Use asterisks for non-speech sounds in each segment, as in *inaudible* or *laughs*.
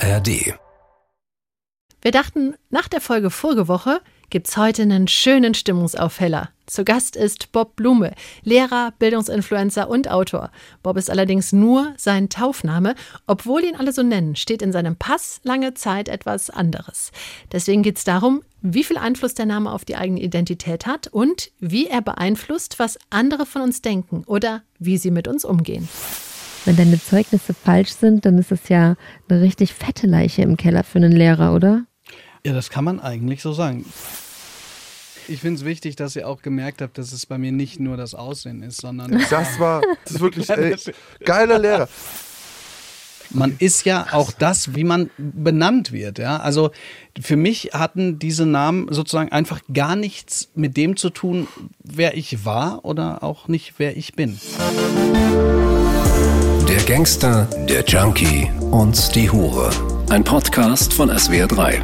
ARD. Wir dachten, nach der Folge vorige Woche gibt's heute einen schönen Stimmungsaufheller. Zu Gast ist Bob Blume, Lehrer, Bildungsinfluencer und Autor. Bob ist allerdings nur sein Taufname. Obwohl ihn alle so nennen, steht in seinem Pass lange Zeit etwas anderes. Deswegen geht's darum, wie viel Einfluss der Name auf die eigene Identität hat und wie er beeinflusst, was andere von uns denken oder wie sie mit uns umgehen. Wenn deine Zeugnisse falsch sind, dann ist es ja eine richtig fette Leiche im Keller für einen Lehrer, oder? Ja, das kann man eigentlich so sagen. Ich finde es wichtig, dass ihr auch gemerkt habt, dass es bei mir nicht nur das Aussehen ist, sondern Das war, das ist wirklich ey, *laughs* geiler Lehrer. man ist ja auch das, wie man benannt wird. Ja? Also für mich hatten diese Namen sozusagen einfach gar nichts mit dem zu tun, wer ich war oder auch nicht, wer ich bin. Der Gangster, der Junkie und die Hure. Ein Podcast von SWR3.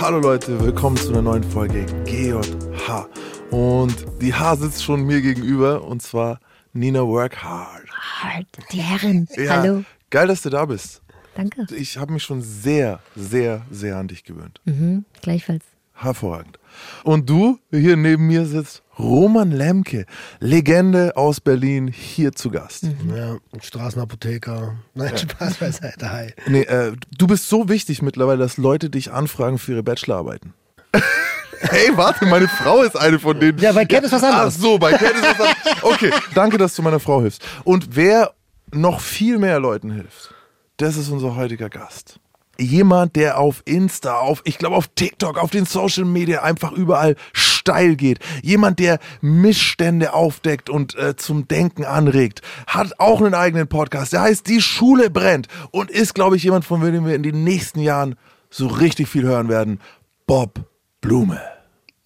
Hallo Leute, willkommen zu einer neuen Folge GJH. Und die H sitzt schon mir gegenüber und zwar Nina Workhard. Halt, die Herren. Ja, Hallo. Geil, dass du da bist. Danke. Ich habe mich schon sehr, sehr, sehr an dich gewöhnt. Mhm, gleichfalls. Hervorragend. Und du, hier neben mir sitzt Roman Lemke, Legende aus Berlin, hier zu Gast. Ja, Straßenapotheker. *laughs* Nein, Spaß beiseite. Hi. Nee, äh, du bist so wichtig mittlerweile, dass Leute dich anfragen für ihre Bachelorarbeiten. *laughs* hey, warte, meine Frau ist eine von denen. Ja, bei Cat ist was anderes. Ach so, bei Cat ist was anderes. Okay, danke, dass du meiner Frau hilfst. Und wer noch viel mehr Leuten hilft, das ist unser heutiger Gast. Jemand, der auf Insta, auf, ich glaube auf TikTok, auf den Social Media einfach überall steil geht. Jemand, der Missstände aufdeckt und äh, zum Denken anregt. Hat auch einen eigenen Podcast. Der heißt Die Schule brennt und ist, glaube ich, jemand, von dem wir in den nächsten Jahren so richtig viel hören werden. Bob Blume.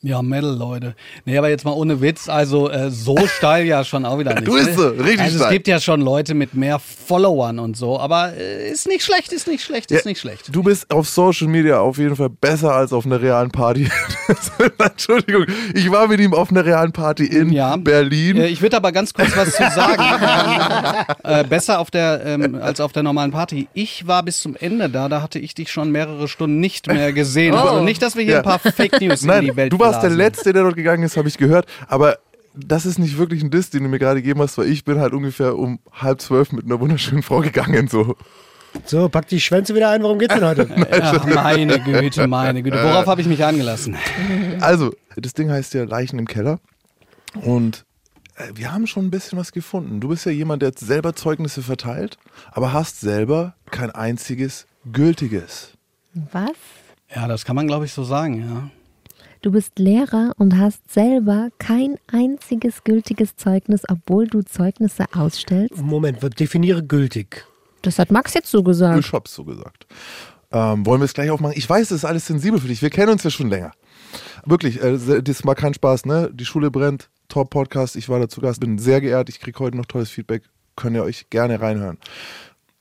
Ja, Metal, Leute. Nee, aber jetzt mal ohne Witz, also äh, so *laughs* steil ja schon auch wieder nicht. Du ne? so, richtig Also es steil. gibt ja schon Leute mit mehr Followern und so, aber äh, ist nicht schlecht, ist nicht schlecht, ist Ja, nicht schlecht. Du bist auf Social Media auf jeden Fall besser als auf einer realen Party. *laughs* Entschuldigung, ich war mit ihm auf einer realen Party in Ja. Berlin. Äh, Ich würde aber ganz kurz was zu sagen. *laughs* ähm, äh, besser auf der, ähm, als auf der normalen Party. Ich war bis zum Ende da, da hatte ich dich schon mehrere Stunden nicht mehr gesehen. Also nicht, dass wir hier Ja. ein paar Fake News in Nein, die Welt du warst der blasen. Letzte, der dort gegangen ist, habe ich gehört. Aber das ist nicht wirklich ein Diss, den du mir gerade gegeben hast, weil ich bin halt ungefähr um halb zwölf mit einer wunderschönen Frau gegangen. So. So, pack die Schwänze wieder ein. Worum geht's denn heute? *laughs* Ach, meine Güte, meine Güte. Worauf habe ich mich eingelassen? Also, das Ding heißt ja Leichen im Keller. Und äh, wir haben schon ein bisschen was gefunden. Du bist ja jemand, der selber Zeugnisse verteilt, aber hast selber kein einziges gültiges. Was? Ja, das kann man, glaube ich, so sagen, ja. Du bist Lehrer und hast selber kein einziges gültiges Zeugnis, obwohl du Zeugnisse ausstellst? Moment, definiere gültig. Das hat Max jetzt so gesagt. Ich hab's so gesagt. Ähm, wollen wir es gleich aufmachen? Ich weiß, das ist alles sensibel für dich. Wir kennen uns ja schon länger. Wirklich, äh, das war kein Spaß, ne? Die Schule brennt, Top-Podcast. Ich war dazu Gast, bin sehr geehrt. Ich kriege heute noch tolles Feedback. Könnt ihr euch gerne reinhören.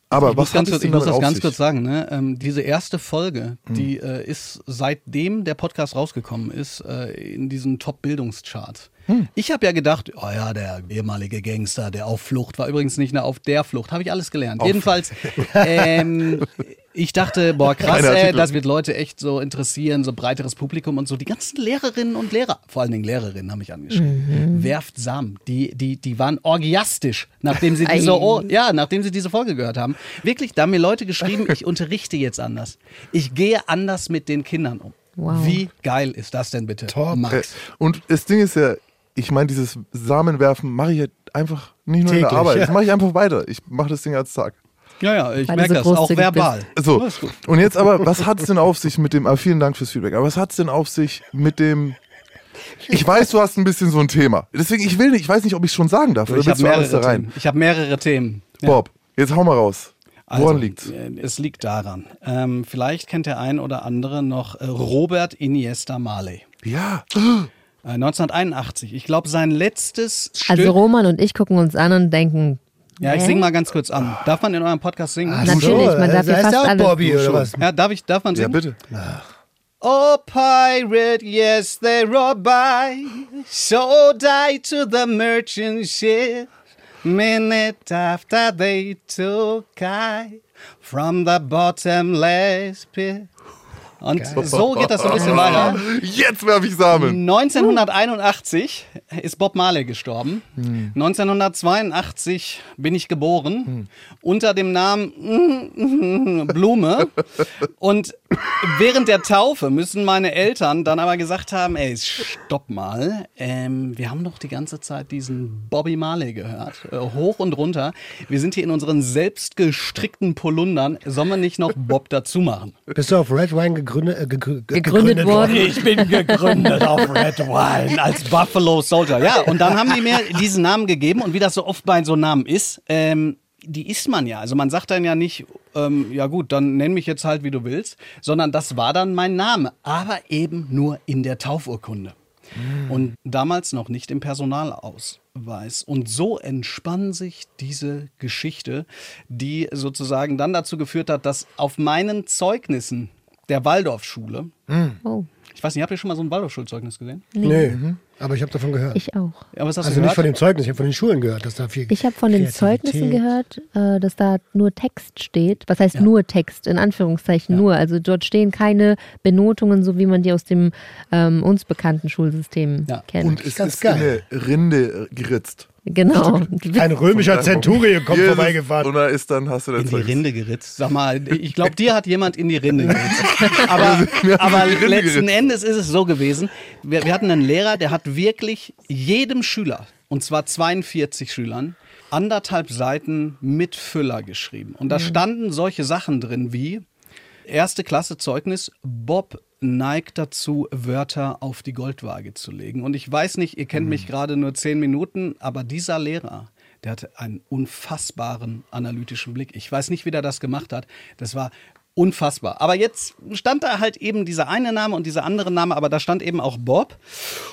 Aber ich was muss, ganz kurz, ich muss das ganz sich? kurz sagen. Ne? Ähm, diese erste Folge, die äh, ist seitdem der Podcast rausgekommen ist, äh, in diesen Top-Bildungschart. Ich habe ja gedacht, oh ja, der ehemalige Gangster, der auf Flucht war übrigens nicht mehr auf der Flucht, habe ich alles gelernt. Jedenfalls, *laughs* ähm, ich dachte, boah, krass, Artikel. das wird Leute echt so interessieren, so breiteres Publikum und so. Die ganzen Lehrerinnen und Lehrer, vor allen Dingen Lehrerinnen, haben mich angeschrieben. Werft Samen. Die, die, die waren orgiastisch, nachdem sie diese, oh, ja, nachdem sie diese Folge gehört haben. Wirklich, da haben mir Leute geschrieben, ich unterrichte jetzt anders. Ich gehe anders mit den Kindern um. Wow. Wie geil ist das denn bitte, Top. Äh, Max? Und das Ding ist ja, ich meine, dieses Samenwerfen mache ich ja einfach nicht nur in der Täglich, Arbeit. ja. Das mache ich einfach weiter. Ich mache das Ding als Tag. Ja, ja, ich merke so das, auch verbal. So, Alles gut. und jetzt aber, was hat es denn auf sich mit dem, ah, vielen Dank fürs Feedback, aber was hat es denn auf sich mit dem, ich weiß, du hast ein bisschen so ein Thema. Deswegen, ich will nicht, ich weiß nicht, ob ich schon sagen darf, oder Ich habe mehrere, rein? Themen. Ich hab mehrere Themen. Ja. Bob, jetzt hau mal raus. Woran Also, liegt's? äh, Es liegt daran. Ähm, vielleicht kennt der ein oder andere noch äh, Robert Iniesta Marley. Ja, Äh, 1981. Ich glaube, sein letztes Stück. Also Roman und ich gucken uns an und denken, ja, ich hä? sing mal ganz kurz an. Darf man in eurem Podcast singen? Ach Natürlich, man darf also hier fast der auch alles. Bobby oder was? Ja, darf ich, darf man ja singen? bitte. Oh, pirate, yes, they rob by, so die to the merchant ship. Minute after they took I from the bottomless pit. Und so geht das so ein bisschen weiter. *laughs* Jetzt werfe ich Samen. 1981 ist Bob Marley gestorben. 1982 bin ich geboren unter dem Namen *laughs* Blume. Und während der Taufe müssen meine Eltern dann aber gesagt haben, ey, stopp mal, ähm, wir haben doch die ganze Zeit diesen Bobby Marley gehört, äh, hoch und runter. Wir sind hier in unseren selbst gestrickten Polundern, sollen wir nicht noch Bob dazu machen? Bist du auf Red Wine gegründet, äh, gegrü- Gegründet worden. Ich bin gegründet auf Red Wine als Buffalo Soldier. Ja, und dann haben die mir diesen Namen gegeben und wie das so oft bei so Namen ist, ähm, die ist man ja. Also man sagt dann ja nicht, ähm, ja gut, dann nenn mich jetzt halt, wie du willst, sondern das war dann mein Name, aber eben nur in der Taufurkunde. Und damals noch nicht im Personalausweis. Und so entspann sich diese Geschichte, die sozusagen dann dazu geführt hat, dass auf meinen Zeugnissen der Waldorfschule, Oh, ich weiß nicht, habt ihr schon mal so ein Waldorfschulzeugnis gesehen? Nee, aber ich habe davon gehört. ich auch. Ja, was hast also du nicht gehört? von dem Zeugnis, ich habe von den Schulen gehört, dass da viel Ich habe von den Zeugnissen gehört, äh, dass da nur Text steht. Was heißt nur Text? In Anführungszeichen nur. Also dort stehen keine Benotungen, so wie man die aus dem ähm, uns bekannten Schulsystem Ja. kennt. Und es Ganz ist in geil. eine Rinde geritzt. Genau. Ein römischer Zenturie kommt Jesus. vorbeigefahren. Und da ist dann, hast du dein in die. Rinde geritzt. Sag mal, ich glaube, dir hat jemand in die Rinde geritzt. *laughs* Aber, aber letzten geritzt. Endes ist es so gewesen, wir, wir hatten einen Lehrer, der hat wirklich jedem Schüler, und zwar 42 Schülern, anderthalb Seiten mit Füller geschrieben. Und da standen solche Sachen drin wie erste Klasse Zeugnis, Bob neigt dazu, Wörter auf die Goldwaage zu legen. Und ich weiß nicht, ihr kennt mich gerade nur zehn Minuten, aber dieser Lehrer, der hatte einen unfassbaren analytischen Blick. Ich weiß nicht, wie der das gemacht hat. Das war unfassbar. Aber jetzt stand da halt eben dieser eine Name und dieser andere Name, aber da stand eben auch Bob.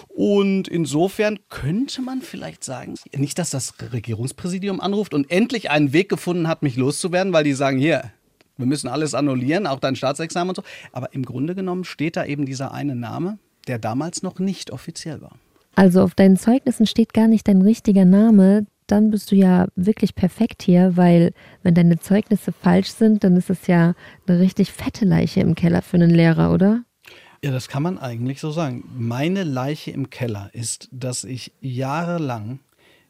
Und insofern könnte man vielleicht sagen, nicht, dass das Regierungspräsidium anruft und endlich einen Weg gefunden hat, mich loszuwerden, weil die sagen, hier, wir müssen alles annullieren, auch dein Staatsexamen und so. Aber im Grunde genommen steht da eben dieser eine Name, der damals noch nicht offiziell war. Also auf deinen Zeugnissen steht gar nicht dein richtiger Name. Dann bist du ja wirklich perfekt hier, weil wenn deine Zeugnisse falsch sind, dann ist es ja eine richtig fette Leiche im Keller für einen Lehrer, oder? Ja, das kann man eigentlich so sagen. Meine Leiche im Keller ist, dass ich jahrelang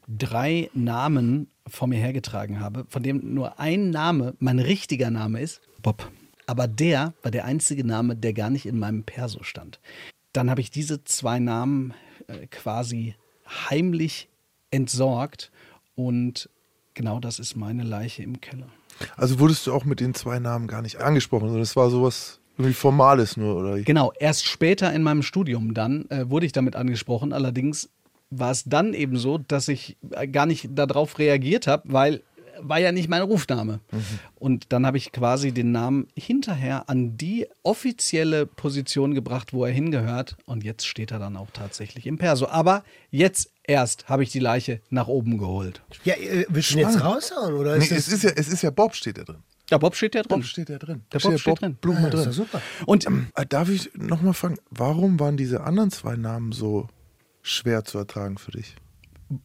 drei Namen vor mir hergetragen habe, von dem nur ein Name mein richtiger Name ist, Bob. Aber der war der einzige Name, der gar nicht in meinem Perso stand. Dann habe ich diese zwei Namen äh, quasi heimlich entsorgt und genau das ist meine Leiche im Keller. Also wurdest du auch mit den zwei Namen gar nicht angesprochen, sondern es war sowas irgendwie Formales nur, oder? Genau, erst später in meinem Studium dann äh, wurde ich damit angesprochen. Allerdings war es dann eben so, dass ich äh, gar nicht darauf reagiert habe, weil war ja nicht mein Rufname. Und dann habe ich quasi den Namen hinterher an die offizielle Position gebracht, wo er hingehört. Und jetzt steht er dann auch tatsächlich im Perso. Aber jetzt erst habe ich die Leiche nach oben geholt. Ja, äh, willst du jetzt raushauen? Oder Nee, ist es, das, ist ja, es ist ja Bob steht da drin. Ja, Bob steht ja drin. Bob steht ja drin. Der Da Bob steht ja steht drin. Blume Ah, das ist drin. doch super. Und Äh, Darf ich nochmal fragen, warum waren diese anderen zwei Namen so schwer zu ertragen für dich?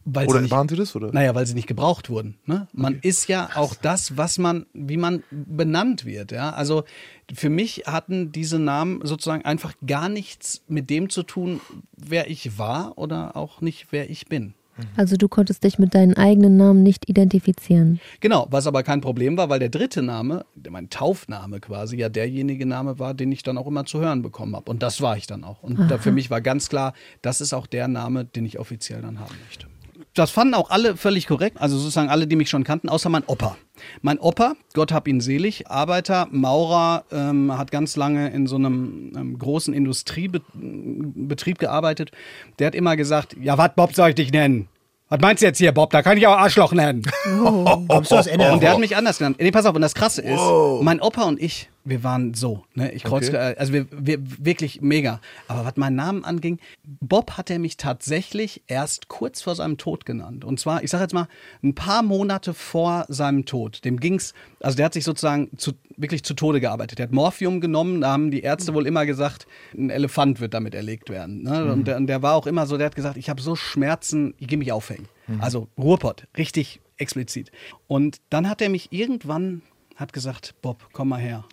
weil Oder nicht, waren sie das? Oder? Naja, weil sie nicht gebraucht wurden. Ne? Man ist ja auch das, was man, wie man benannt wird. Ja? Also für mich hatten diese Namen sozusagen einfach gar nichts mit dem zu tun, wer ich war oder auch nicht, wer ich bin. Also du konntest dich mit deinen eigenen Namen nicht identifizieren. Genau, was aber kein Problem war, weil der dritte Name, der- mein Taufname quasi, ja derjenige Name war, den ich dann auch immer zu hören bekommen habe. Und das war ich dann auch. Und da für mich war ganz klar, das ist auch der Name, den ich offiziell dann haben möchte. Das fanden auch alle völlig korrekt, also sozusagen alle, die mich schon kannten, außer mein Opa. Mein Opa, Gott hab ihn selig, Arbeiter, Maurer, ähm, hat ganz lange in so einem ähm, großen Industriebetrieb gearbeitet. Der hat immer gesagt, ja, was Bob soll ich dich nennen? Was meinst du jetzt hier, Bob? Da kann ich auch Arschloch nennen. Du aus NRW? Und der hat mich anders genannt. Nee, pass auf, und das Krasse ist, mein Opa und ich, wir waren so, ne, ich kreuz, Okay. also wir, wir wirklich mega. Aber was meinen Namen anging, Bob hat er mich tatsächlich erst kurz vor seinem Tod genannt. Und zwar, ich sag jetzt mal, ein paar Monate vor seinem Tod. Dem ging's, also der hat sich sozusagen zu, wirklich zu Tode gearbeitet. Der hat Morphium genommen, da haben die Ärzte wohl immer gesagt, ein Elefant wird damit erlegt werden. Ne? Und, der, und der war auch immer so, der hat gesagt, ich habe so Schmerzen, ich gehe mich aufhängen. Also Ruhrpott, richtig explizit. Und dann hat er mich irgendwann, hat gesagt, Bob, komm mal her.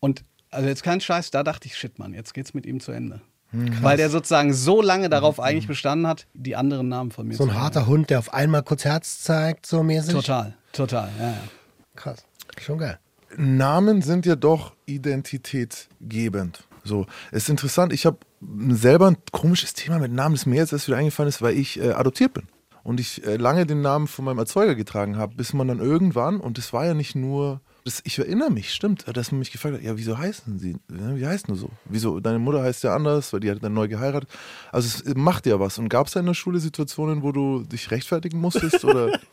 Und also jetzt kein Scheiß, da dachte ich, shit, Mann, jetzt geht's mit ihm zu Ende. Weil der sozusagen so lange darauf eigentlich bestanden hat, die anderen Namen von mir So zu ein haben. harter Hund, der auf einmal kurz Herz zeigt, so mäßig. Total, total, ja, ja. Krass. Schon geil. Namen sind ja doch identitätgebend. So, es ist interessant, ich habe selber ein komisches Thema mit Namen, das mir jetzt erst wieder eingefallen ist, weil ich äh, adoptiert bin. Und ich äh, lange den Namen von meinem Erzeuger getragen habe, bis man dann irgendwann, und das war ja nicht nur, das, ich erinnere mich, stimmt, dass man mich gefragt hat, ja, wieso heißen sie, wie heißt du so? Wieso, deine Mutter heißt ja anders, weil die hat dann neu geheiratet. Also es macht ja was. Und gab es da in der Schule Situationen, wo du dich rechtfertigen musstest? Oder? *laughs*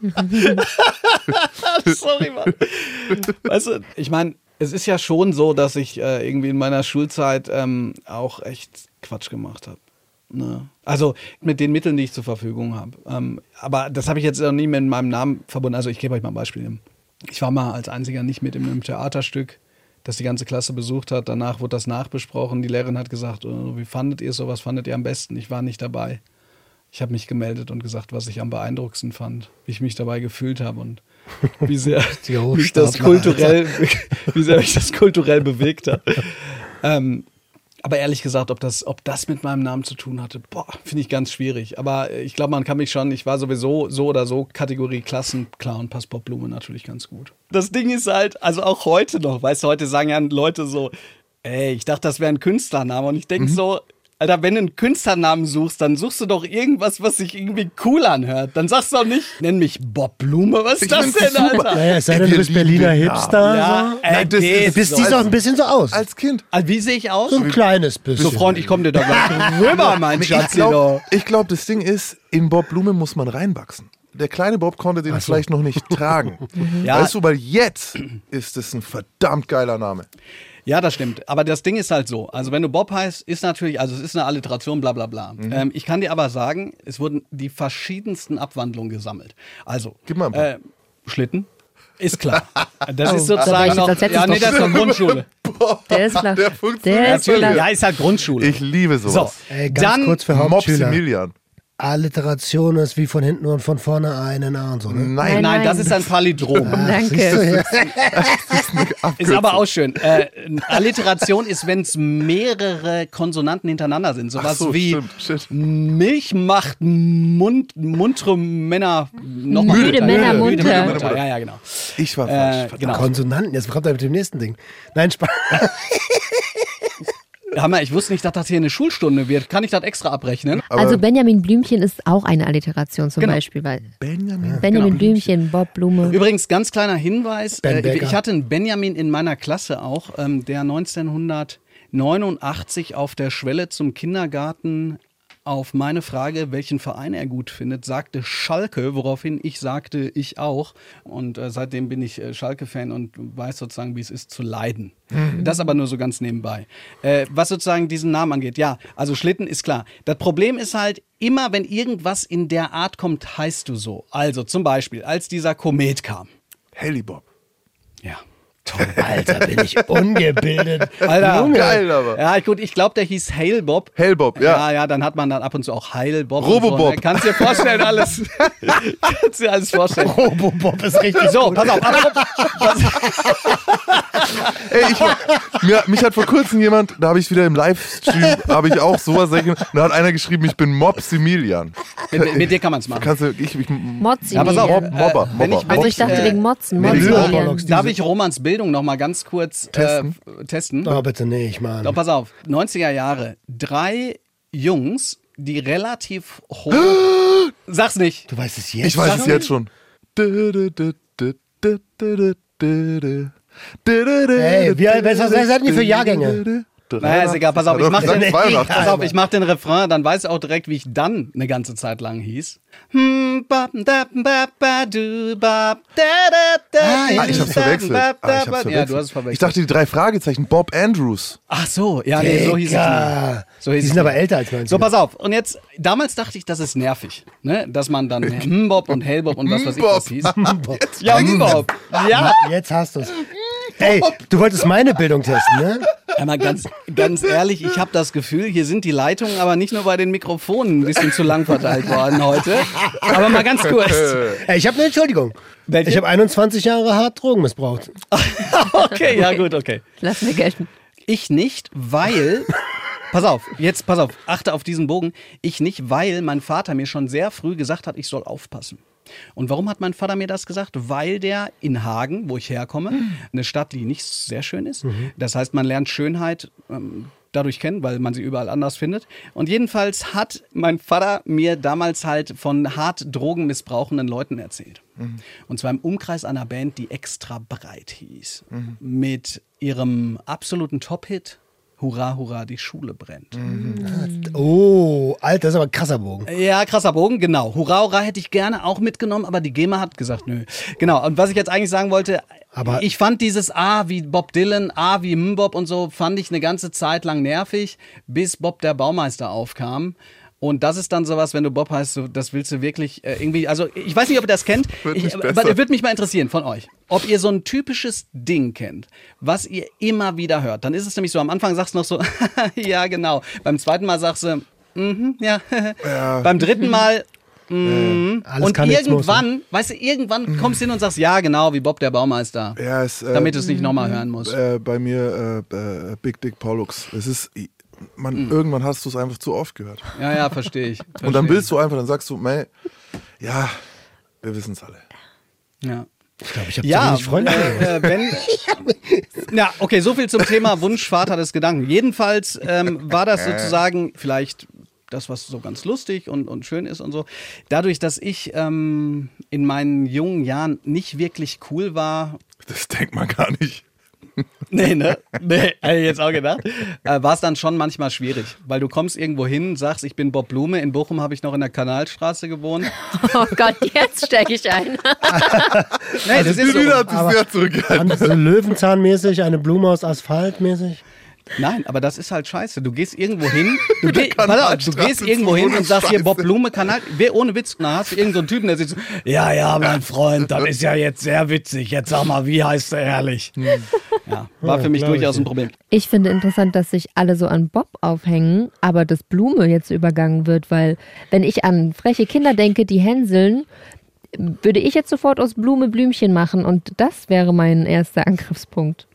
*laughs* Sorry, Mann. Weißt du, ich meine, es ist ja schon so, dass ich äh, irgendwie in meiner Schulzeit ähm, auch echt Quatsch gemacht habe. Ne? Also mit den Mitteln, die ich zur Verfügung habe. Ähm, aber das habe ich jetzt auch nie mit meinem Namen verbunden. Also ich gebe euch mal ein Beispiel. Ich war mal als einziger nicht mit in einem Theaterstück, das die ganze Klasse besucht hat. Danach wurde das nachbesprochen. Die Lehrerin hat gesagt, oh, wie fandet ihr es so? Was fandet ihr am besten? Ich war nicht dabei. Ich habe mich gemeldet und gesagt, was ich am beeindruckendsten fand, wie ich mich dabei gefühlt habe und wie sehr *laughs* mich das kulturell, *laughs* wie sehr mich das kulturell bewegt hat. Ähm, aber ehrlich gesagt, ob das, ob das mit meinem Namen zu tun hatte, boah, finde ich ganz schwierig. Aber ich glaube, man kann mich schon, ich war sowieso so oder so Kategorie Klassen, klar, und Passport Blume natürlich ganz gut. Das Ding ist halt, also auch heute noch, weißt du, heute sagen ja Leute so, ey, ich dachte, das wäre ein Künstlername. Und ich denke so, Alter, wenn du einen Künstlernamen suchst, dann suchst du doch irgendwas, was sich irgendwie cool anhört. Dann sagst du doch nicht, nenn mich Bob Blume. Was ist Ich das denn, super. Alter? Naja, es sei denn, du bist Berliner Hipster. Ja, so. ey, Nein, das ist- Bist so. siehst auch ein bisschen so aus. Als Kind. Also, wie sehe ich aus? so ein kleines bisschen. So, Freund, ich komme dir da gleich *laughs* rüber, mein Ich Schatz. glaube, glaub, das Ding ist, in Bob Blume muss man reinwachsen. Der kleine Bob konnte den vielleicht noch nicht tragen. Ja. Weißt du, weil jetzt ist es ein verdammt geiler Name. Ja, das stimmt. Aber das Ding ist halt so. Also, wenn du Bob heißt, ist natürlich, also es ist eine Alliteration, bla bla bla. Mhm. Ähm, ich kann dir aber sagen, es wurden die verschiedensten Abwandlungen gesammelt. Also, Gib mal äh, Schlitten. Ist klar. *laughs* Das Oh, ist sozusagen ich noch. als Ja, nee, das ist noch Grundschule. *laughs* Der ist flach. Der funktioniert Der ist Natürlich. flach. Ja, ist halt Grundschule. Ich liebe so, sowas. Ey, ganz dann. kurz für Hauptschüler. Mopsimilian. Alliteration ist wie von hinten und von vorne eine A und so, ne? Nein, Nein, Nein, das ist ein Palindrom. *laughs* Siehst du, Danke. ja. Ist aber auch schön. Äh, Alliteration ist, wenn es mehrere Konsonanten hintereinander sind. Sowas so, wie stimmt. Milch macht Mund, muntere Männer noch Müde munter. Männer Müde munter. munter. Ja, ja, genau. Ich war Äh, falsch. genau. Konsonanten, jetzt kommt er mit dem nächsten Ding. Nein, Spaß. *laughs* Hammer, ich wusste nicht, dass das hier eine Schulstunde wird. Kann ich das extra abrechnen? Also Benjamin Blümchen ist auch eine Alliteration zum Genau. Beispiel, weil Benjamin. Benjamin Blümchen, Bob Blume. Übrigens, ganz kleiner Hinweis. Ben Äh, ich hatte einen Benjamin in meiner Klasse auch, ähm, der 1989 auf der Schwelle zum Kindergarten auf meine Frage, welchen Verein er gut findet, sagte Schalke, woraufhin ich sagte, ich auch. Und äh, seitdem bin ich äh, Schalke-Fan und weiß sozusagen, wie es ist zu leiden. Das aber nur so ganz nebenbei. Äh, was sozusagen diesen Namen angeht, ja, also Schlitten ist klar. Das Problem ist halt, immer wenn irgendwas in der Art kommt, heißt du so. Also zum Beispiel, als dieser Komet kam. Hellybob. Ja. Alter, bin ich ungebildet. *laughs* Alter, Geil, aber. Ja, gut, ich glaube, der hieß Hailbob. Hellbob, ja. Ja, ja, dann hat man dann ab und zu auch Heilbob. Robobob. Und so, ne? Kannst dir vorstellen, alles. *laughs* Kannst dir alles vorstellen. Robobob ist richtig So, gut. pass auf. apropos- *laughs* Ey, ich, mir, mich hat vor kurzem jemand, da habe ich wieder im Livestream, habe ich auch sowas, da hat einer geschrieben, ich bin Mopsimilian. Mit, mit dir kann man es machen. Kannst du, ich, ich. Ja, pass auf. Mob, Mobber, Äh, wenn Mobber. ich- Also ich dachte Äh, wegen Motzen. Motzmilian. Roblox- Darf ich Romans Bildung noch mal ganz kurz Testen? Äh, testen? Oh, bitte nicht, Mann. Doch, pass auf. 90er Jahre. Drei Jungs, die relativ hoch. *gasps* Sag's nicht. Du weißt es jetzt. ich weiß Sag es jetzt schon. Ey, wie was- was seid ihr für Jahrgänge? Naja, ist egal, pass auf, ich mach, den, 82. pass auf, ich mach den Refrain, dann weiß auch direkt, wie ich dann eine ganze Zeit lang hieß. Hm, bap, dap, bap, ba, du, bap, da, da, da, Ah, ja, ich hab's verwechselt. bap, Ah, ich hab's Ja, verwechselt. du hast es verwechselt. Ich dachte, die drei Fragezeichen, Bob Andrews. Ach so, ja, nee, so hieß es nicht. So hieß Die sind aber älter als 90. So, pass auf. Und jetzt, damals dachte ich, das ist nervig, ne? Dass man dann Mbob und Hellbob und was weiß ich was hieß. Ja, Mbob. Ja. Jetzt hast du es. Ey, du wolltest meine Bildung testen, ne? Einmal ganz, ganz ehrlich, ich habe das Gefühl, hier sind die Leitungen aber nicht nur bei den Mikrofonen ein bisschen zu lang verteilt worden heute. Aber mal ganz kurz. Ey, ich habe eine Entschuldigung. Welche? Ich habe 21 Jahre hart Drogen missbraucht. *laughs* Okay, ja gut, okay. Lass mir gelten. Ich nicht, weil. Pass auf, jetzt pass auf, achte auf diesen Bogen. Ich nicht, weil mein Vater mir schon sehr früh gesagt hat, ich soll aufpassen. Und warum hat mein Vater mir das gesagt? Weil der in Hagen, wo ich herkomme, eine Stadt, die nicht sehr schön ist. Das heißt, man lernt Schönheit ähm, dadurch kennen, weil man sie überall anders findet. Und jedenfalls hat mein Vater mir damals halt von hart drogenmissbrauchenden Leuten erzählt. Und zwar im Umkreis einer Band, die extra breit hieß. Mit ihrem absoluten Top-Hit. Hurra, hurra, die Schule brennt. Oh, Alter, das ist aber ein krasser Bogen. Ja, krasser Bogen, genau. Hurra, hurra hätte ich gerne auch mitgenommen, aber die GEMA hat gesagt, nö. Genau, und was ich jetzt eigentlich sagen wollte, Aber- ich fand dieses A wie Bob Dylan, A wie Mbop und so, fand ich eine ganze Zeit lang nervig, bis Bob der Baumeister aufkam. Und das ist dann sowas, wenn du Bob heißt, so, das willst du wirklich äh, irgendwie, also ich weiß nicht, ob ihr das kennt, Wird ich, aber besser. würde mich mal interessieren von euch, ob ihr so ein typisches Ding kennt, was ihr immer wieder hört. Dann ist es nämlich so, am Anfang sagst du noch so, *laughs* ja genau, beim zweiten Mal sagst du, mhm, ja, *laughs* beim dritten Mal, *laughs* mhm. Alles und muss, ne? irgendwann, weißt du, irgendwann kommst du hin und sagst, ja genau, wie Bob der Baumeister, Ja, es, äh, damit du es nicht nochmal hören musst. äh, bei mir äh, äh, Big Dick Pollux. Es ist, man, Hm. irgendwann hast du es einfach zu oft gehört. Ja, ja, verstehe ich. *laughs* Und dann willst du einfach, dann sagst du, mei, ja, wir wissen es alle. Ja. Ich glaube, ich habe Ja, zu wenig Freunde. äh, äh, wenn. *laughs* ja, okay, so viel zum Thema Wunschvater des Gedanken. Jedenfalls ähm, war das sozusagen vielleicht das, was so ganz lustig und, und schön ist und so. Dadurch, dass ich ähm, in meinen jungen Jahren nicht wirklich cool war, Das denkt man gar nicht. *laughs* Nee, ne? Nee, hätte ich jetzt auch gedacht. Äh, war es dann schon manchmal schwierig, weil du kommst irgendwo hin, sagst, ich bin Bob Blume. In Bochum habe ich noch in der Kanalstraße gewohnt. *laughs* Oh Gott, jetzt steige ich ein. *laughs* Nee, das ist so. Lüder hat sich sehr zurückgehalten. So Löwenzahnmäßig, eine Blume aus Asphalt mäßig. Nein, aber das ist halt scheiße. Du gehst irgendwo hin, du, *laughs* geh, auf, du gehst irgendwo hin und sagst hier Scheiße. Bob Blume Kanal. Wer ohne Witz, na hast du irgendeinen so einen Typen, der sitzt so, ja, ja, mein Freund, das ist ja jetzt sehr witzig. Jetzt sag mal, wie heißt er ehrlich? Ja, war für mich ich durchaus ein. Problem. Ich finde interessant, dass sich alle so an Bob aufhängen, aber dass Blume jetzt übergangen wird, weil wenn ich an freche Kinder denke, die hänseln, würde ich jetzt sofort aus Blume Blümchen machen und das wäre mein erster Angriffspunkt.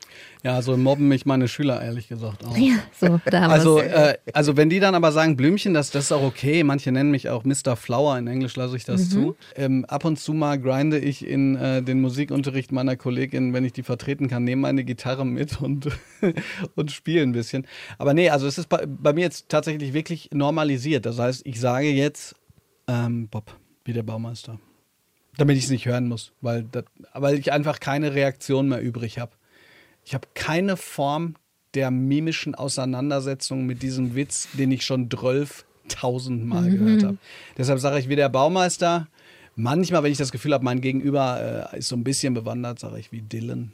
Ja, so mobben mich meine Schüler ehrlich gesagt auch. Ja, so, da haben Also, äh, also wenn die dann aber sagen Blümchen, das, das ist auch okay. Manche nennen mich auch Mr. Flower, in Englisch lasse ich das zu. Ähm, ab und zu mal grinde ich in äh, den Musikunterricht meiner Kollegin, wenn ich die vertreten kann, nehme meine Gitarre mit und, *laughs* und spiele ein bisschen. Aber nee, also es ist bei, bei mir jetzt tatsächlich wirklich normalisiert. Das heißt, ich sage jetzt ähm, Bob, wie der Baumeister. Damit ich es nicht hören muss, weil, das, weil ich einfach keine Reaktion mehr übrig habe. Ich habe keine Form der mimischen Auseinandersetzung mit diesem Witz, den ich schon 12.000 Mal gehört habe. Deshalb sage ich wie der Baumeister. Manchmal, wenn ich das Gefühl habe, mein Gegenüber äh, ist so ein bisschen bewandert, sage ich wie Dylan.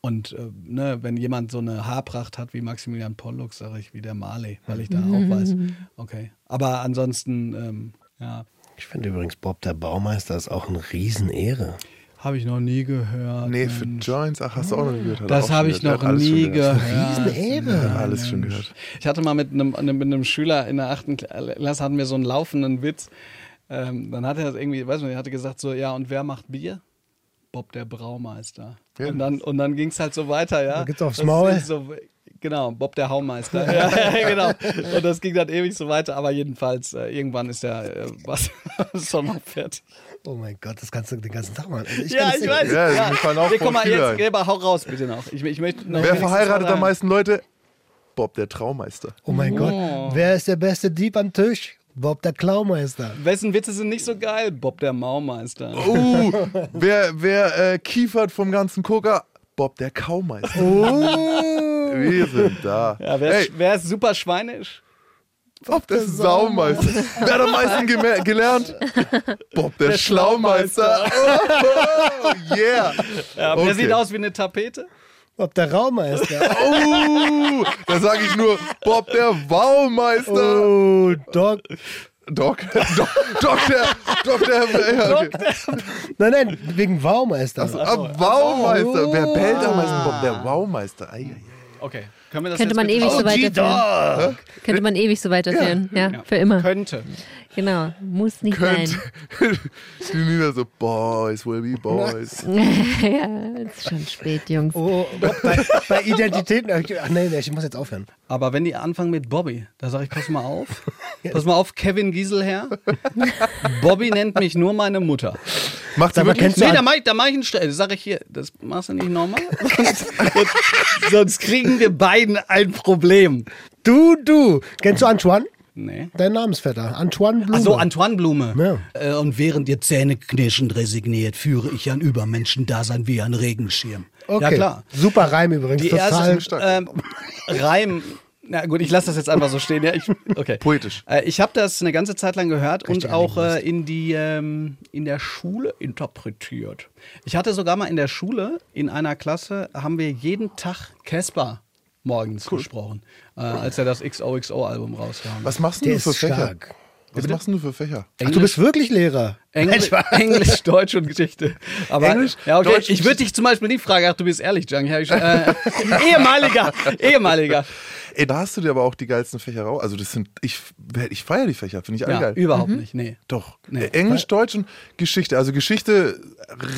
Und äh, ne, wenn jemand so eine Haarpracht hat wie Maximilian Pollux, sage ich wie der Marley, weil ich da auch weiß. Okay. Aber ansonsten, ähm, ja, Ich finde übrigens, Bob der Baumeister ist auch eine Riesenehre. Habe ich noch nie gehört. Nee, für Mensch. Joints, ach, hast du auch noch nie gehört? Hat Das habe ich noch nie gehört. gehört. Riesenehre. Alles schon gehört. Ich hatte mal mit einem, mit einem Schüler in der achten Klasse hatten wir so einen laufenden Witz. Ähm, dann hat er irgendwie, weiß nicht, er hatte gesagt so, ja, und wer macht Bier? Bob der Braumeister. Ja. Und dann, und dann ging es halt so weiter, ja. Da gibt's aufs Das Maul. So, genau, Bob der Haumeister. *laughs* ja, *laughs* genau. Und das ging dann ewig so weiter, aber jedenfalls, äh, irgendwann ist der äh, was *laughs* schon mal fertig. Oh mein Gott, das kannst du den ganzen Tag machen. Also ich ja, ich weiß. Ja, mir fallen auch nee, guck voll mal, jetzt. Gräber, hau raus bitte noch. Ich, ich möchte noch Wer verheiratet am meisten Leute? Bob, der Traumeister. Oh mein Gott, wer ist der beste Dieb am Tisch? Bob der Klaumeister. Wessen Witze sind nicht so geil? Bob der Maumeister. Uh, wer wer äh, kiefert vom ganzen Koker? Bob, der Kaumeister. Wir sind da. Ja, wer, hey, ist, wer ist super schweinisch? Bob, der Saumeister. Wer hat am meisten gelernt? Bob, der, Schlaumeister. *laughs* Oh, yeah. Ja, Okay. Wer sieht aus wie eine Tapete? Bob der Raumeister. Oh, da sage ich nur Bob, der Waumeister. Oh, Doc. Doc, Doc, Doktor, Doktor, ja, okay. Nein, nein, wegen Baumeister. Ah, Baumeister. Wer bellt am meisten Bob? Der Baumeister. Ei, ei, ei. Okay. Können wir das Könnte man ewig so OG weiterführen. Dog. Könnte man ewig so weiterführen. Ja. für immer. Könnte. Genau. Muss nicht Könnt. sein. *laughs* Die Nina so, Boys will be Boys. *laughs* ja, ist schon spät, Jungs. Oh, bei, bei Identitäten. Ach nee, nee, ich muss jetzt aufhören. Aber wenn die anfangen mit Bobby, da sage ich, pass mal auf. *laughs* Pass mal auf, Kevin Gieselherr. Bobby nennt mich nur meine Mutter. Macht Aber wirklich? kennst du Nee, da an- mach ich, da mach ich einen Streit. Das sage ich hier, das machst du nicht normal. Sonst, sonst kriegen wir beiden ein Problem. Du, du. Kennst du Antoine? Nee. Dein Namensvetter. Antoine Blume. Ach so, Antoine Blume. Ja. Äh, Und während ihr zähneknirschend resigniert, führe ich ein Übermenschendasein wie ein Regenschirm. Okay. Ja, klar. Super Reim übrigens. Die total. erste ähm, Reim. Na gut, ich lasse das jetzt einfach so stehen. Ja, ich, okay. Poetisch. Äh, ich habe das eine ganze Zeit lang gehört und Richtiger auch äh, in, die, ähm, in der Schule interpretiert. Ich hatte sogar mal in der Schule, in einer Klasse, haben wir jeden Tag Casper morgens gesprochen, äh, als er das XOXO-Album rauskam. Was machst denn du für ist Fächer? stark. Was machst denn du für Fächer? Ach, du bist wirklich Lehrer. Englisch, Englisch, Deutsch und Geschichte. Aber Englisch, ja, okay. Deutsch ich würde dich zum Beispiel nie fragen, ach, du bist ehrlich, Jung. Äh, *laughs* ehemaliger, ehemaliger. Ey, da hast du dir aber auch die geilsten Fächer raus. Also das sind, ich, ich feiere die Fächer, finde ich alle Ja, geil. überhaupt nicht, nee. Doch. Nee. Englisch, Deutsch und Geschichte. Also Geschichte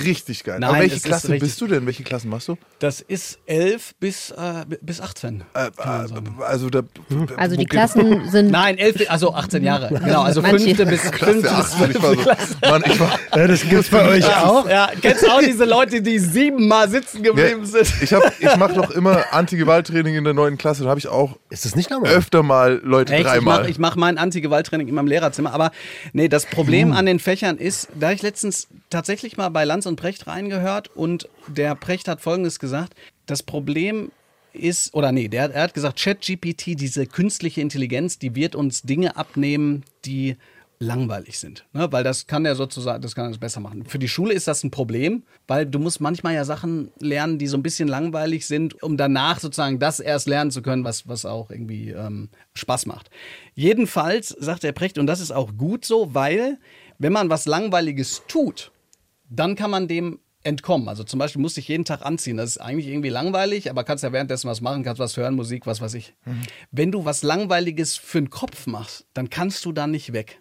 richtig geil. Nein, aber welche es ist Klasse richtig- bist du denn? Welche Klassen machst du? Das ist 11 bis, äh, bis 18. Äh, äh, also da, Also wo die geht- Klassen sind. Nein, 11, bis- also 18 Jahre. Genau, also Manche- 5. bis, Klasse 5. bis 18, ich war 12. so, Mann, ich war, Ja, das gibt's bei euch auch. Ja, kennst du auch diese Leute, die siebenmal sitzen geblieben Ja, sind? ich hab, ich mache doch immer Anti-Gewalt-Training in der neunten Klasse. Da habe ich auch Ist das nicht normal? öfter mal Leute Echt? Ich dreimal. mache ich mach mein Anti-Gewalt-Training in meinem Lehrerzimmer. Aber nee, das Problem an den Fächern ist, da ich letztens tatsächlich mal bei Lanz und Precht reingehört und der Precht hat Folgendes gesagt: Das Problem ist, oder nee, der, er hat gesagt, ChatGPT, diese künstliche Intelligenz, die wird uns Dinge abnehmen, die langweilig sind. Ne? Weil das kann er sozusagen, das kann es besser machen. Für die Schule ist das ein Problem, weil du musst manchmal ja Sachen lernen, die so ein bisschen langweilig sind, um danach sozusagen das erst lernen zu können, was, was auch irgendwie ähm, Spaß macht. Jedenfalls sagt der Precht, und das ist auch gut so, weil wenn man was Langweiliges tut, dann kann man dem entkommen. Also zum Beispiel musst du dich jeden Tag anziehen. Das ist eigentlich irgendwie langweilig, aber kannst ja währenddessen was machen, kannst was hören, Musik, was weiß ich. Wenn du was Langweiliges für den Kopf machst, dann kannst du da nicht weg.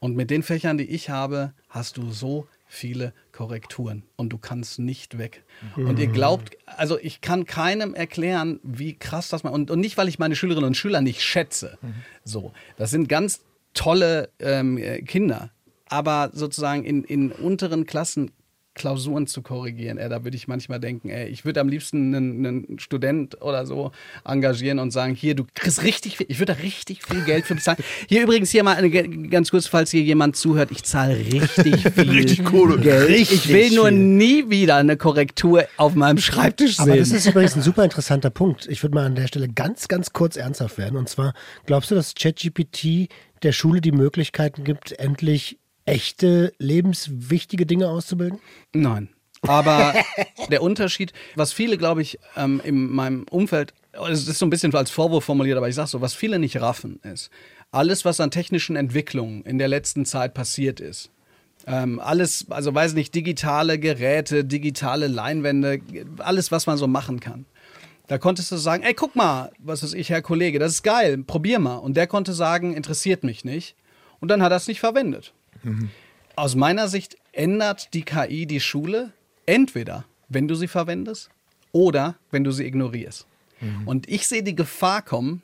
Und mit den Fächern, die ich habe, hast du so viele Korrekturen und du kannst nicht weg. Und ihr glaubt, also ich kann keinem erklären, wie krass das mal und, und nicht, weil ich meine Schülerinnen und Schüler nicht schätze. So, das sind ganz tolle ähm, äh, Kinder, aber sozusagen in, in unteren Klassen Klausuren zu korrigieren. Ey, da würde ich manchmal denken, ey, ich würde am liebsten einen, einen Student oder so engagieren und sagen, hier, du kriegst richtig viel, ich würde da richtig viel Geld für bezahlen. Hier übrigens hier mal eine, ganz kurz, falls hier jemand zuhört, ich zahle richtig *laughs* viel Richtig Kohle. Geld. Richtig ich will nur viel. nie wieder eine Korrektur auf meinem Schreibtisch Aber sehen. das ist übrigens ein super interessanter Punkt. Ich würde mal an der Stelle ganz, ganz kurz ernsthaft werden. Und zwar, glaubst du, dass ChatGPT der Schule die Möglichkeiten gibt, endlich echte, lebenswichtige Dinge auszubilden? Nein. Aber *laughs* der Unterschied, was viele, glaube ich, ähm, in meinem Umfeld, es ist so ein bisschen als Vorwurf formuliert, aber ich sage so, was viele nicht raffen, ist, alles, was an technischen Entwicklungen in der letzten Zeit passiert ist, ähm, alles, also weiß nicht, digitale Geräte, digitale Leinwände, alles, was man so machen kann. Da konntest du sagen, ey, guck mal, was ist ich, Herr Kollege, das ist geil, probier mal. Und der konnte sagen, interessiert mich nicht. Und dann hat er es nicht verwendet. Aus meiner Sicht ändert die KI die Schule entweder, wenn du sie verwendest oder wenn du sie ignorierst. Und ich sehe die Gefahr kommen,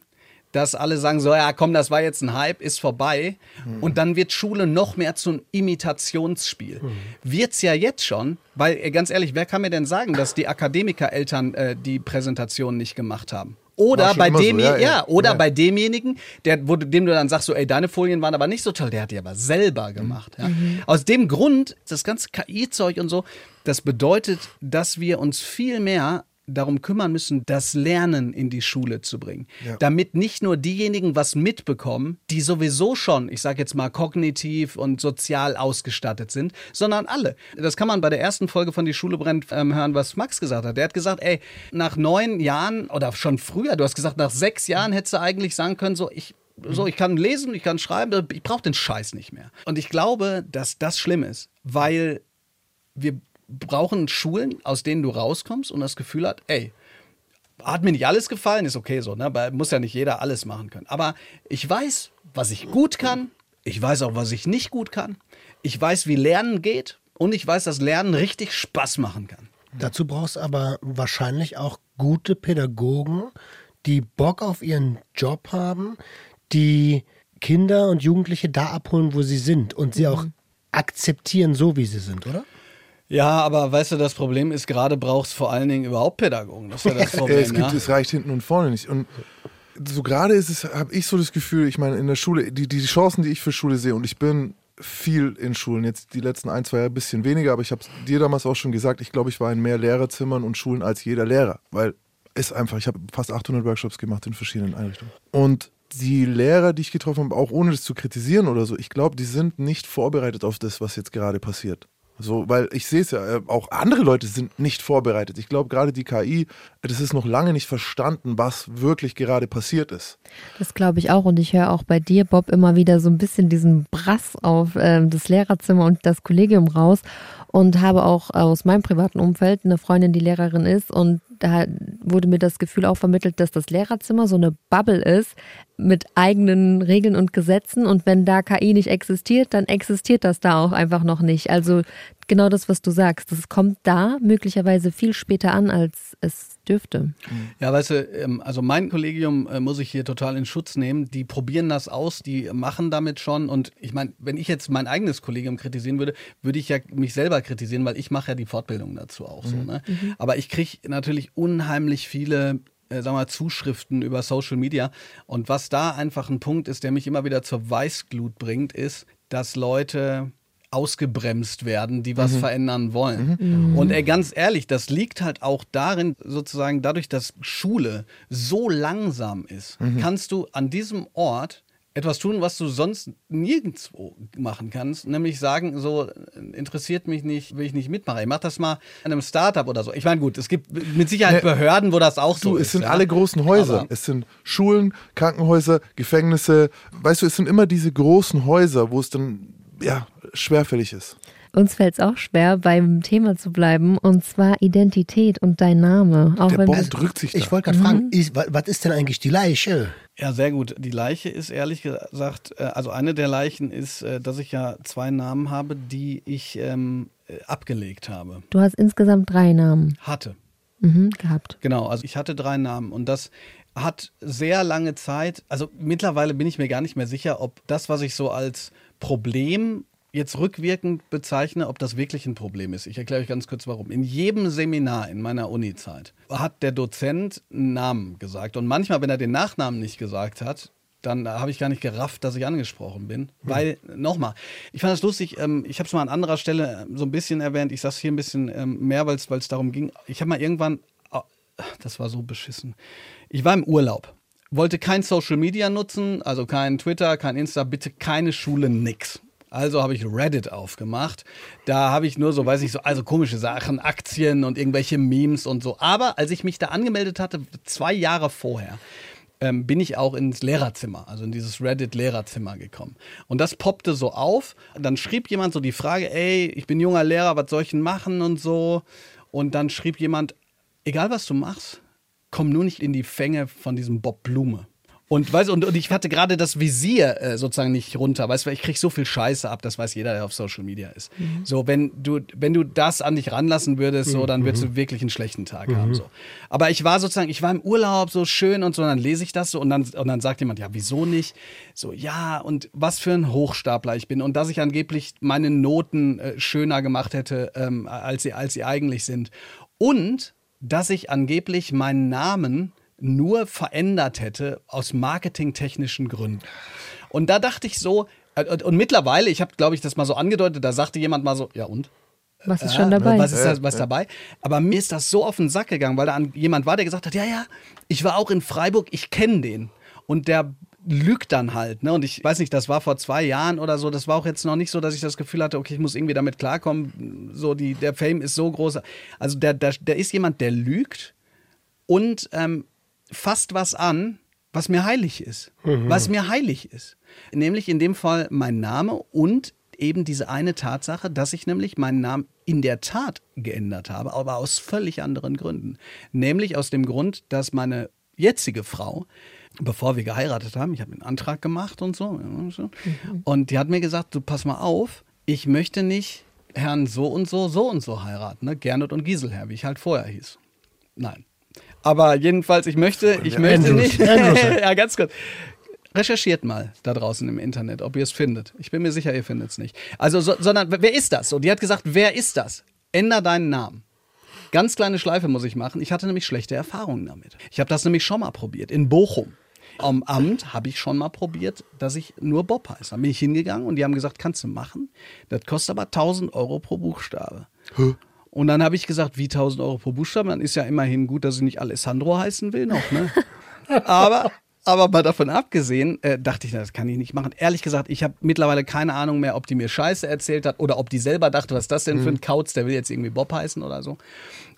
dass alle sagen so, ja komm, das war jetzt ein Hype, ist vorbei. Und dann wird Schule noch mehr zum Imitationsspiel. Wird's ja jetzt schon, weil ganz ehrlich, wer kann mir denn sagen, dass die Akademikereltern äh, die Präsentation nicht gemacht haben? Oder bei immer so, dem, ja, ja, oder Ja. bei demjenigen, der, wo, dem du dann sagst, so, ey, deine Folien waren aber nicht so toll, der hat die aber selber gemacht. Ja. Aus dem Grund, das ganze KI-Zeug und so, das bedeutet, dass wir uns viel mehr darum kümmern müssen, das Lernen in die Schule zu bringen. Ja. Damit nicht nur diejenigen was mitbekommen, die sowieso schon, ich sage jetzt mal, kognitiv und sozial ausgestattet sind, sondern alle. Das kann man bei der ersten Folge von Die Schule brennt ähm, hören, was Max gesagt hat. Der hat gesagt, ey, nach neun Jahren oder schon früher, du hast gesagt, nach sechs Jahren hättest du eigentlich sagen können, so, ich So, ich kann lesen, ich kann schreiben, ich brauche den Scheiß nicht mehr. Und ich glaube, dass das schlimm ist, weil wir brauchen Schulen, aus denen du rauskommst und das Gefühl hat, ey, hat mir nicht alles gefallen, ist okay so, ne? Aber muss ja nicht jeder alles machen können. Aber ich weiß, was ich gut kann, ich weiß auch, was ich nicht gut kann. Ich weiß, wie Lernen geht und ich weiß, dass Lernen richtig Spaß machen kann. Dazu brauchst aber wahrscheinlich auch gute Pädagogen, die Bock auf ihren Job haben, die Kinder und Jugendliche da abholen, wo sie sind und sie auch akzeptieren, so wie sie sind, oder? Ja, aber weißt du, das Problem ist, gerade brauchst vor allen Dingen überhaupt Pädagogen. Das ist ja *laughs* das Problem. es, gibt, ja? es reicht hinten und vorne nicht. Und so gerade ist es, habe ich so das Gefühl, ich meine, in der Schule, die, die Chancen, die ich für Schule sehe, und ich bin viel in Schulen, jetzt die letzten ein, zwei Jahre ein bisschen weniger, aber ich habe dir damals auch schon gesagt, ich glaube, ich war in mehr Lehrerzimmern und Schulen als jeder Lehrer, weil es einfach, ich habe fast 800 Workshops gemacht in verschiedenen Einrichtungen. Und die Lehrer, die ich getroffen habe, auch ohne das zu kritisieren oder so, ich glaube, die sind nicht vorbereitet auf das, was jetzt gerade passiert. So, weil ich sehe es ja, äh, auch andere Leute sind nicht vorbereitet. Ich glaube, gerade die KI, das ist noch lange nicht verstanden, was wirklich gerade passiert ist. Das glaube ich auch. Und ich höre auch bei dir, Bob, immer wieder so ein bisschen diesen Brass auf ähm, das Lehrerzimmer und das Kollegium raus. Und habe auch aus meinem privaten Umfeld eine Freundin, die Lehrerin ist. Und da wurde mir das Gefühl auch vermittelt, dass das Lehrerzimmer so eine Bubble ist mit eigenen Regeln und Gesetzen. Und wenn da KI nicht existiert, dann existiert das da auch einfach noch nicht. Also genau das, was du sagst. Das kommt da möglicherweise viel später an, als es dürfte. Ja, weißt du, ähm, also mein Kollegium äh, muss ich hier total in Schutz nehmen. Die probieren das aus, die machen damit schon. Und ich meine, wenn ich jetzt mein eigenes Kollegium kritisieren würde, würde ich ja mich selber kritisieren, weil ich mache ja die Fortbildung dazu auch so. Ne? Aber ich kriege natürlich unheimlich viele äh, wir, mal, Zuschriften über Social Media. Und was da einfach ein Punkt ist, der mich immer wieder zur Weißglut bringt, ist, dass Leute ausgebremst werden, die was verändern wollen. Und ey, ganz ehrlich, das liegt halt auch darin, sozusagen dadurch, dass Schule so langsam ist, kannst du an diesem Ort etwas tun, was du sonst nirgendwo machen kannst, nämlich sagen, so interessiert mich nicht, will ich nicht mitmachen. Ich mach das mal an einem Startup oder so. Ich meine, gut, es gibt mit Sicherheit. Behörden, wo das auch so Du, ist. es sind ja. alle großen Häuser. Aber- es sind Schulen, Krankenhäuser, Gefängnisse. Weißt du, es sind immer diese großen Häuser, wo es dann ja schwerfällig ist. Uns fällt es auch schwer, beim Thema zu bleiben, und zwar Identität und dein Name. Auch Der wenn Bob drückt sich da. Ich wollte gerade fragen, ist, wa- was ist denn eigentlich die Leiche? Ja, sehr gut. Die Leiche ist ehrlich gesagt, äh, also eine der Leichen ist, äh, dass ich ja zwei Namen habe, die ich ähm, äh, abgelegt habe. du hast insgesamt drei Namen Hatte. mhm, gehabt. Genau, also ich hatte drei Namen und das hat sehr lange Zeit, also mittlerweile bin ich mir gar nicht mehr sicher, ob das, was ich so als Problem jetzt rückwirkend bezeichne, ob das wirklich ein Problem ist. Ich erkläre euch ganz kurz warum. In jedem Seminar in meiner Uni-Zeit hat der Dozent einen Namen gesagt und manchmal, wenn er den Nachnamen nicht gesagt hat, dann habe ich gar nicht gerafft, dass ich angesprochen bin. Weil, nochmal, ich fand das lustig, ähm, ich habe es mal an anderer Stelle ähm, so ein bisschen erwähnt, ich sage hier ein bisschen ähm, mehr, weil es darum ging. Ich habe mal irgendwann, ah, das war so beschissen, ich war im Urlaub, wollte kein Social Media nutzen, also kein Twitter, kein Insta, bitte keine Schule, nix. Also habe ich Reddit aufgemacht. Da habe ich nur so, weiß ich so, also komische Sachen, Aktien und irgendwelche Memes und so. Aber als ich mich da angemeldet hatte, zwei Jahre vorher, ähm, bin ich auch ins Lehrerzimmer, also in dieses Reddit-Lehrerzimmer gekommen. Und das poppte so auf. Dann schrieb jemand so die Frage, ey, ich bin junger Lehrer, was soll ich denn machen und so. Und dann schrieb jemand, egal was du machst, komm nur nicht in die Fänge von diesem Bob Blume. Und, weißt, du, und, und ich hatte gerade das Visier äh, sozusagen nicht runter, weißt du, weil ich krieg so viel Scheiße ab, das weiß jeder, der auf Social Media ist. So, wenn du, wenn du das an dich ranlassen würdest, so, dann würdest du wirklich einen schlechten Tag haben. So. Aber ich war sozusagen, ich war im Urlaub so schön und so, und dann lese ich das so und dann, und dann sagt jemand, ja, wieso nicht? So, ja, und was für ein Hochstapler ich bin und dass ich angeblich meine Noten äh, schöner gemacht hätte, ähm, als, sie, als sie eigentlich sind. Und dass ich angeblich meinen Namen nur verändert hätte aus marketingtechnischen Gründen. Und da dachte ich so, äh, und, und mittlerweile, ich habe, glaube ich, das mal so angedeutet, da sagte jemand mal so, ja und? Was ist Ja, schon dabei? Was ist da, was dabei? Aber mir ist das so auf den Sack gegangen, weil da an, jemand war, der gesagt hat, ja, ja, ich war auch in Freiburg, ich kenne den. Und der lügt dann halt, ne? Und ich weiß nicht, das war vor zwei Jahren oder so, das war auch jetzt noch nicht so, dass ich das Gefühl hatte, okay, ich muss irgendwie damit klarkommen. So, die, der Fame ist so groß. Also der, der, der ist jemand, der lügt und ähm, fasst was an, was mir heilig ist. Was mir heilig ist. Nämlich in dem Fall mein Name und eben diese eine Tatsache, dass ich nämlich meinen Namen in der Tat geändert habe, aber aus völlig anderen Gründen. Nämlich aus dem Grund, dass meine jetzige Frau, bevor wir geheiratet haben, ich habe einen Antrag gemacht und so, und die hat mir gesagt, du pass mal auf, ich möchte nicht Herrn so und so, so und so heiraten, ne? Gernot und Giselher, wie ich halt vorher hieß. Nein. Aber jedenfalls, ich möchte, ich möchte Andrews. nicht. *laughs* Ja, ganz kurz. Recherchiert mal da draußen im Internet, ob ihr es findet. Ich bin mir sicher, ihr findet es nicht. Also, so, sondern wer ist das? So, die hat gesagt, wer ist das? Änder deinen Namen. Ganz kleine Schleife muss ich machen. Ich hatte nämlich schlechte Erfahrungen damit. Ich habe das nämlich schon mal probiert in Bochum. Am Amt habe ich schon mal probiert, dass ich nur Bob heiße. Dann bin ich hingegangen und die haben gesagt, kannst du machen. Das kostet aber 1000 Euro pro Buchstabe. Und dann habe ich gesagt, wie 1000 Euro pro Buchstabe? Dann ist ja immerhin gut, dass ich nicht Alessandro heißen will noch, ne? *laughs* aber, aber mal davon abgesehen, äh, dachte ich, das kann ich nicht machen. Ehrlich gesagt, ich habe mittlerweile keine Ahnung mehr, ob die mir Scheiße erzählt hat oder ob die selber dachte, was ist das denn für ein Kauz, der will jetzt irgendwie Bob heißen oder so.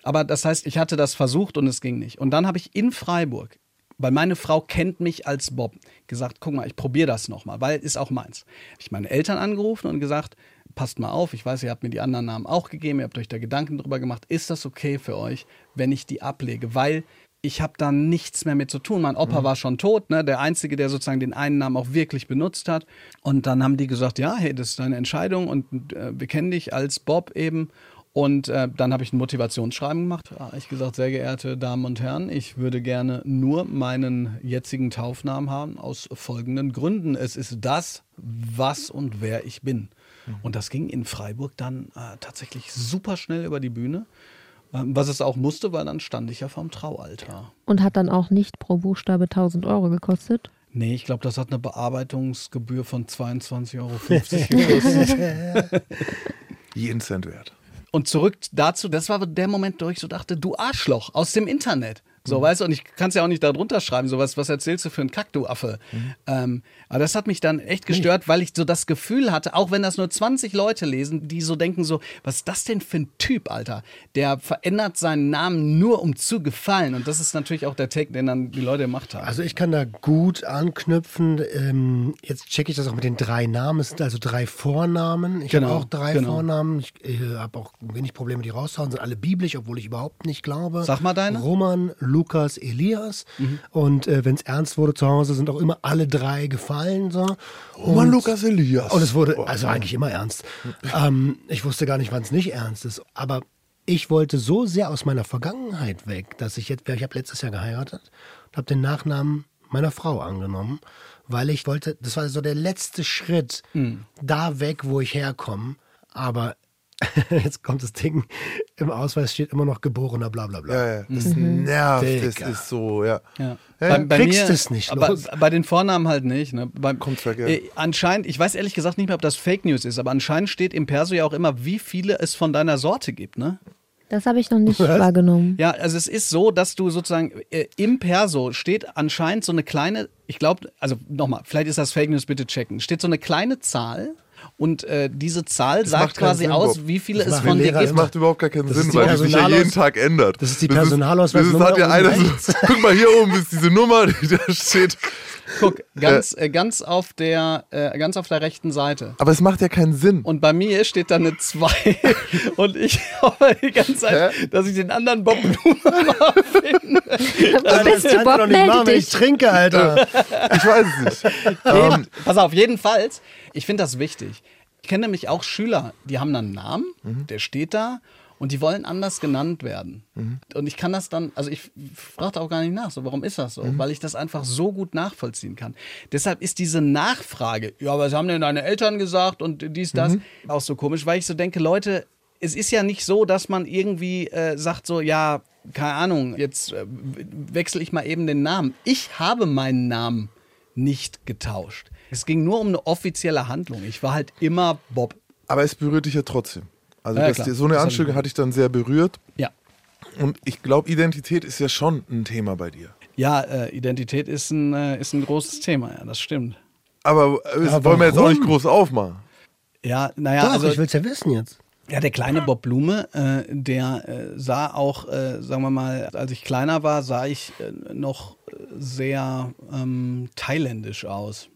Aber das heißt, ich hatte das versucht und es ging nicht. Und dann habe ich in Freiburg, weil meine Frau kennt mich als Bob, gesagt, guck mal, ich probiere das nochmal, weil ist auch meins. Habe ich meine Eltern angerufen und gesagt, passt mal auf, ich weiß, ihr habt mir die anderen Namen auch gegeben, ihr habt euch da Gedanken drüber gemacht, ist das okay für euch, wenn ich die ablege? Weil ich habe da nichts mehr mit zu tun. Mein Opa war schon tot, ne? der Einzige, der sozusagen den einen Namen auch wirklich benutzt hat. Und dann haben die gesagt, ja, hey, das ist deine Entscheidung und äh, wir kennen dich als Bob eben. Und äh, dann habe ich ein Motivationsschreiben gemacht. Da habe ich gesagt, sehr geehrte Damen und Herren, ich würde gerne nur meinen jetzigen Taufnamen haben aus folgenden Gründen. Es ist das, was und wer ich bin. Und das ging in Freiburg dann äh, tatsächlich super schnell über die Bühne. Ähm, Was es auch musste, weil dann stand ich ja vorm Traualtar. Und hat dann auch nicht pro Buchstabe 1000 Euro gekostet. Nee, ich glaube, das hat eine Bearbeitungsgebühr von 22,50 Euro gekostet. *laughs* Jeden Cent wert. Und zurück dazu, das war der Moment, wo ich so dachte, du Arschloch aus dem Internet. So, weißt du, und ich kann es ja auch nicht da drunter schreiben, so was, was erzählst du für einen Kack, du Affe. Ähm, aber das hat mich dann echt gestört, weil ich so das Gefühl hatte, auch wenn das nur 20 Leute lesen, die so denken so, was ist das denn für ein Typ, Alter? Der verändert seinen Namen nur, um zu gefallen. Und das ist natürlich auch der Take, den dann die Leute gemacht haben. Also ich kann da gut anknüpfen. Ähm, jetzt checke ich das auch mit den drei Namen. Es sind also drei Vornamen. Ich Genau, habe auch drei genau. Vornamen. Ich äh, habe auch wenig Probleme, die rauszuhauen. Sind alle biblisch, obwohl ich überhaupt nicht glaube. Sag mal deine. Roman, Lukas, Elias. Und äh, wenn es ernst wurde zu Hause, sind auch immer alle drei gefallen. So. Oh Mann, Lukas Elias. Und es wurde Oh, also eigentlich immer ernst. ähm, ich wusste gar nicht, wann es nicht ernst ist. Aber ich wollte so sehr aus meiner Vergangenheit weg, dass ich jetzt, ich habe letztes Jahr geheiratet und habe den Nachnamen meiner Frau angenommen, weil ich wollte, das war so der letzte Schritt da weg, wo ich herkomme. Aber *laughs* jetzt kommt das Ding, im Ausweis steht immer noch geborener, bla bla bla. Ja, ja. Das nervt. Das Digga. ist so, ja. Ja. Ja, kriegst es nicht aber los. bei den Vornamen halt nicht. Ne? Beim, Kommt verkehrt. äh, anscheinend, ich weiß ehrlich gesagt nicht mehr, ob das Fake News ist, aber anscheinend steht im Perso ja auch immer, wie viele es von deiner Sorte gibt. Ne? Das habe ich noch nicht wahrgenommen. Ja, also es ist so, dass du sozusagen äh, im Perso steht anscheinend so eine kleine, ich glaube, also nochmal, vielleicht ist das Fake News, bitte checken. Steht so eine kleine Zahl und äh, diese Zahl sagt macht keinen quasi Sinn, aus, wie viele Das es von dir Lehrer Das gibt. macht überhaupt gar keinen Das Sinn, weil die sich ja jeden Tag ändert. Das ist die Das Personalausweisnummer hat ja einer so, guck mal, hier oben ist diese Nummer, die da steht. Guck, ganz, äh, ganz, auf der, äh, ganz auf der rechten Seite. Aber es macht ja keinen Sinn. Und bei mir steht da eine 2 *laughs* und ich hoffe die ganze Zeit, dass ich den anderen Bob Blume mal finde. *laughs* Was bist du, Bob? doch nicht machen, wenn ich trinke, Alter. *laughs* Ich weiß es nicht. Jeden, pass auf, jedenfalls, ich finde das wichtig. Ich kenne nämlich auch Schüler, die haben dann einen Namen, der steht da und die wollen anders genannt werden. Und ich kann das dann, also ich frage auch gar nicht nach, so warum ist das so? Weil ich das einfach so gut nachvollziehen kann. Deshalb ist diese Nachfrage, ja, was haben denn deine Eltern gesagt und dies, das, auch so komisch, weil ich so denke, Leute, es ist ja nicht so, dass man irgendwie äh, sagt so, ja, keine Ahnung, jetzt äh, wechsle ich mal eben den Namen. Ich habe meinen Namen nicht getauscht. Es ging nur um eine offizielle Handlung. Ich war halt immer Bob. Aber es berührt dich ja trotzdem. Also Ja, das, klar. so eine ich- hatte ich dann sehr berührt. Ja. Und ich glaube, Identität ist ja schon ein Thema bei dir. Ja, äh, Identität ist ein, äh, ist ein großes Thema, ja, das stimmt. Aber äh, das Aber wollen wir jetzt auch nicht groß aufmachen. Ja, naja, Doch, also ich will es ja wissen jetzt. ja, der kleine Bob Blume, äh, der äh, sah auch, äh, sagen wir mal, als ich kleiner war, sah ich äh, noch sehr ähm, thailändisch aus.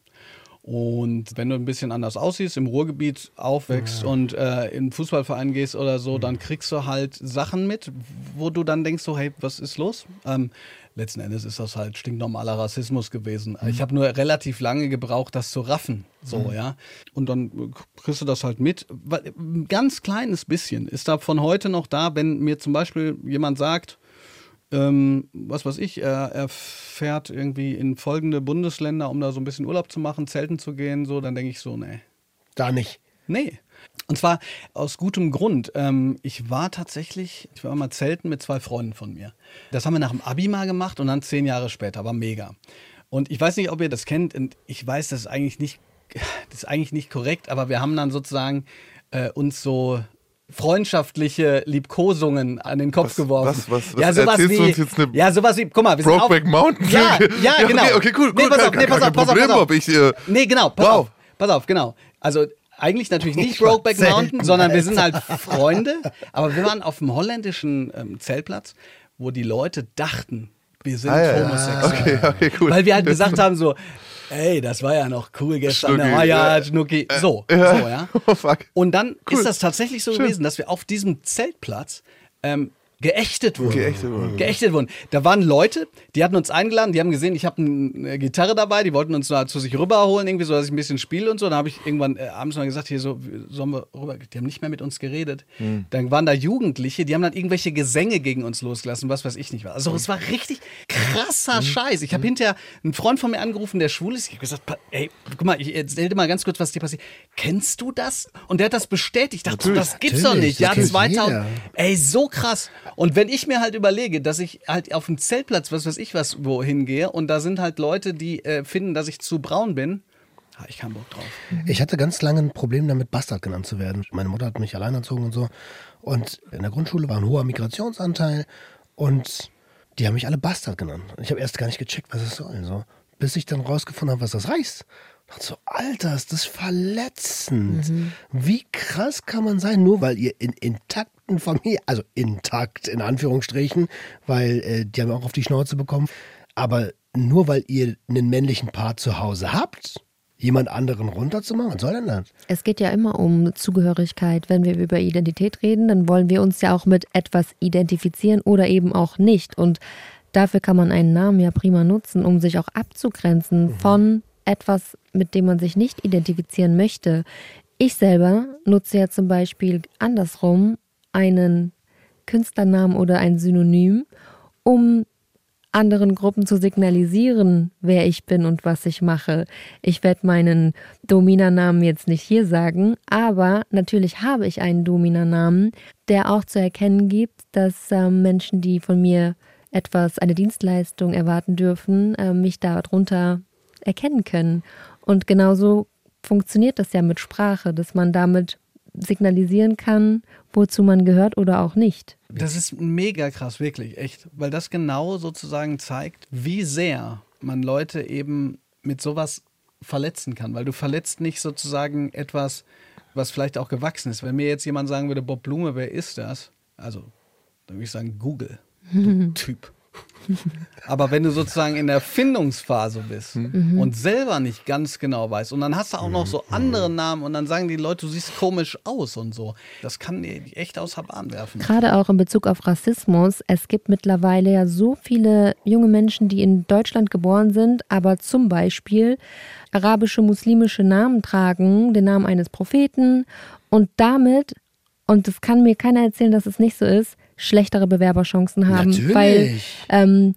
Und wenn du ein bisschen anders aussiehst, im Ruhrgebiet aufwächst und äh, in einen Fußballverein gehst oder so, dann kriegst du halt Sachen mit, wo du dann denkst so, hey, was ist los? Ähm, letzten Endes ist das halt stinknormaler Rassismus gewesen. Ich habe nur relativ lange gebraucht, das zu raffen, so, ja. Und dann kriegst du das halt mit. Ein ganz kleines bisschen ist da von heute noch da, wenn mir zum Beispiel jemand sagt, ähm, was weiß ich, er, er fährt irgendwie in folgende Bundesländer, um da so ein bisschen Urlaub zu machen, zelten zu gehen, so, dann denke ich so, nee. Da nicht. Nee. Und zwar aus gutem Grund. Ähm, ich war tatsächlich, ich war mal zelten mit zwei Freunden von mir. Das haben wir nach dem Abi mal gemacht und dann zehn Jahre später, war mega. Und ich weiß nicht, ob ihr das kennt und ich weiß, das ist eigentlich nicht, das ist eigentlich nicht korrekt, aber wir haben dann sozusagen äh, uns so freundschaftliche Liebkosungen an den Kopf Was- geworfen. was- was- was ja, sowas wie, du uns jetzt eine ja, sowas wie, guck mal, wir sind Brokeback Mountain? Ja, ja, *laughs* Ja, genau. okay, okay, cool, Nee, cool, pass auf, nee, pass auf, pass auf, Problem, pass auf. Ich, äh, Nee, genau, pass wow. auf, pass auf, genau. Also eigentlich natürlich nicht *laughs* Brokeback Mountain, sondern wir sind halt Freunde. Aber wir waren auf dem holländischen ähm, Zeltplatz, wo die Leute dachten, wir sind Ah, ja, homosexuell. Okay, *laughs* okay, cool. Weil wir halt gesagt *laughs* haben so, ey, das war ja noch cool gestern. Schnucki, oh ja, ja. Schnucki. So, Ja. so, ja. *laughs* Oh, fuck. Und dann Cool. ist das tatsächlich so Schön. gewesen, dass wir auf diesem Zeltplatz ähm, geächtet wurden. Geächtet wurden. Geächtet wurden. Da waren Leute, die hatten uns eingeladen, die haben gesehen, ich habe eine Gitarre dabei, die wollten uns da zu sich rüberholen, irgendwie so, dass ich ein bisschen spiele und so. Dann habe ich irgendwann äh, abends mal gesagt, hier so, sollen wir rüber? Die haben nicht mehr mit uns geredet. Hm. Dann waren da Jugendliche, die haben dann irgendwelche Gesänge gegen uns losgelassen, was weiß ich nicht was. Also es war richtig krasser Hm. Scheiß. Ich habe hinterher einen Freund von mir angerufen, der schwul ist. Ich habe gesagt, ey, guck mal, ich erzähl dir mal ganz kurz, was dir passiert. Kennst du das? Und der hat das bestätigt. Ich dachte, so, das gibt's doch natürlich, nicht. das Ja, kennt 2000. jeder. Ey, so krass. Und wenn ich mir halt überlege, dass ich halt auf dem Zeltplatz, was weiß ich was, wohin gehe und da sind halt Leute, die äh, finden, dass ich zu braun bin, habe ich keinen Bock drauf. Ich hatte ganz lange ein Problem damit, Bastard genannt zu werden. Meine Mutter hat mich allein erzogen und so. Und in der Grundschule war ein hoher Migrationsanteil und die haben mich alle Bastard genannt. Und ich habe erst gar nicht gecheckt, was es soll. So. Bis ich dann rausgefunden habe, was das heißt. Ich dachte so, Alter, ist das verletzend. Wie krass kann man sein, nur weil ihr in intakten Familie, also intakt in Anführungsstrichen, weil äh, die haben auch auf die Schnauze bekommen, aber nur weil ihr einen männlichen Part zu Hause habt, jemand anderen runterzumachen, was soll denn das? Es geht ja immer um Zugehörigkeit. Wenn wir über Identität reden, dann wollen wir uns ja auch mit etwas identifizieren oder eben auch nicht. Und dafür kann man einen Namen ja prima nutzen, um sich auch abzugrenzen von etwas, mit dem man sich nicht identifizieren möchte. Ich selber nutze ja zum Beispiel andersrum einen Künstlernamen oder ein Synonym, um anderen Gruppen zu signalisieren, wer ich bin und was ich mache. Ich werde meinen Dominanamen jetzt nicht hier sagen, aber natürlich habe ich einen Dominanamen, der auch zu erkennen gibt, dass ähm, Menschen, die von mir etwas, eine Dienstleistung erwarten dürfen, äh, mich darunter erkennen können. Und genauso funktioniert das ja mit Sprache, dass man damit signalisieren kann, wozu man gehört oder auch nicht. Das ist mega krass, wirklich, echt. Weil das genau sozusagen zeigt, wie sehr man Leute eben mit sowas verletzen kann. Weil du verletzt nicht sozusagen etwas, was vielleicht auch gewachsen ist. Wenn mir jetzt jemand sagen würde, Bob Blume, wer ist das? Also, dann würde ich sagen, Google. Du *laughs* Typ. Aber wenn du sozusagen in der Findungsphase bist und selber nicht ganz genau weißt und dann hast du auch noch so andere Namen und dann sagen die Leute, du siehst komisch aus und so, das kann dir echt aus der Bahn werfen. Gerade auch in Bezug auf Rassismus. Es gibt mittlerweile ja so viele junge Menschen, die in Deutschland geboren sind, aber zum Beispiel arabische, muslimische Namen tragen, den Namen eines Propheten. Und damit, und das kann mir keiner erzählen, dass es nicht so ist, schlechtere Bewerberchancen haben. Natürlich. Weil ähm,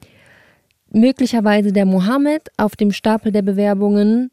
möglicherweise der Mohammed auf dem Stapel der Bewerbungen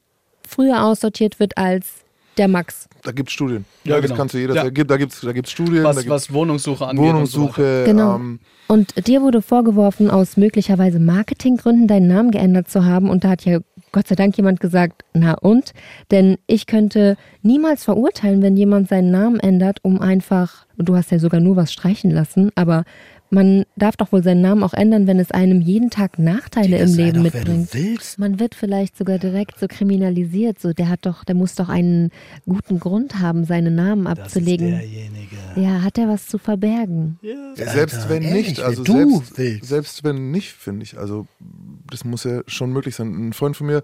früher aussortiert wird als der Max. Da gibt es Studien. Ja, Ja, das genau. kannst du jeder. Ja. Da gibt es da gibt's, da gibt's Studien, da was, gibt's was Wohnungssuche angeht. Und so. Wohnungssuche. Genau. Ähm, Und dir wurde vorgeworfen, aus möglicherweise Marketinggründen deinen Namen geändert zu haben. Und da hat ja Gott sei Dank jemand gesagt, na und? Denn ich könnte niemals verurteilen, wenn jemand seinen Namen ändert, um einfach, du hast ja sogar nur was streichen lassen, aber man darf doch wohl seinen Namen auch ändern, wenn es einem jeden Tag Nachteile im Leben doch, wer du mitbringt. willst. Man wird vielleicht sogar direkt so kriminalisiert. So, der hat doch, der muss doch einen guten Grund haben, seinen Namen abzulegen. derjenige. Ja, hat er was zu verbergen? selbst wenn ehrlich, nicht, also du selbst, willst. selbst wenn nicht, finde ich. Also das muss ja schon möglich sein. Ein Freund von mir,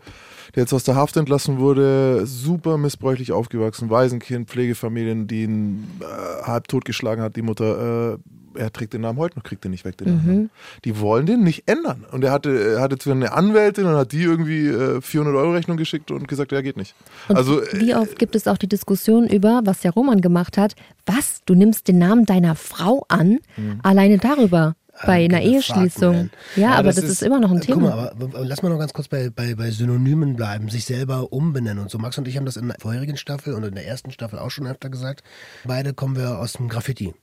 der jetzt aus der Haft entlassen wurde, super missbräuchlich aufgewachsen, Waisenkind, Pflegefamilien, die ihn äh, halb totgeschlagen hat, die Mutter. Äh, er trägt den Namen heute noch, kriegt den nicht weg, den Namen. Die wollen den nicht ändern. Und er hatte, er hatte zwar eine Anwältin und hat die irgendwie äh, 400 Euro Rechnung geschickt und gesagt, ja, geht nicht. Und also, äh, wie oft gibt es auch die Diskussion über, was der Roman gemacht hat? Was? Du nimmst den Namen deiner Frau an? Mhm. Alleine darüber. Bei einer Eheschließung. Ja, Ja, aber das das, ist- ist, immer noch ein Äh, Guck Thema. mal, aber, aber lass mal noch ganz kurz bei, bei, bei Synonymen bleiben, sich selber umbenennen und so. Max und ich haben das in der vorherigen Staffel und in der ersten Staffel auch schon öfter gesagt. Beide kommen wir aus dem Graffiti.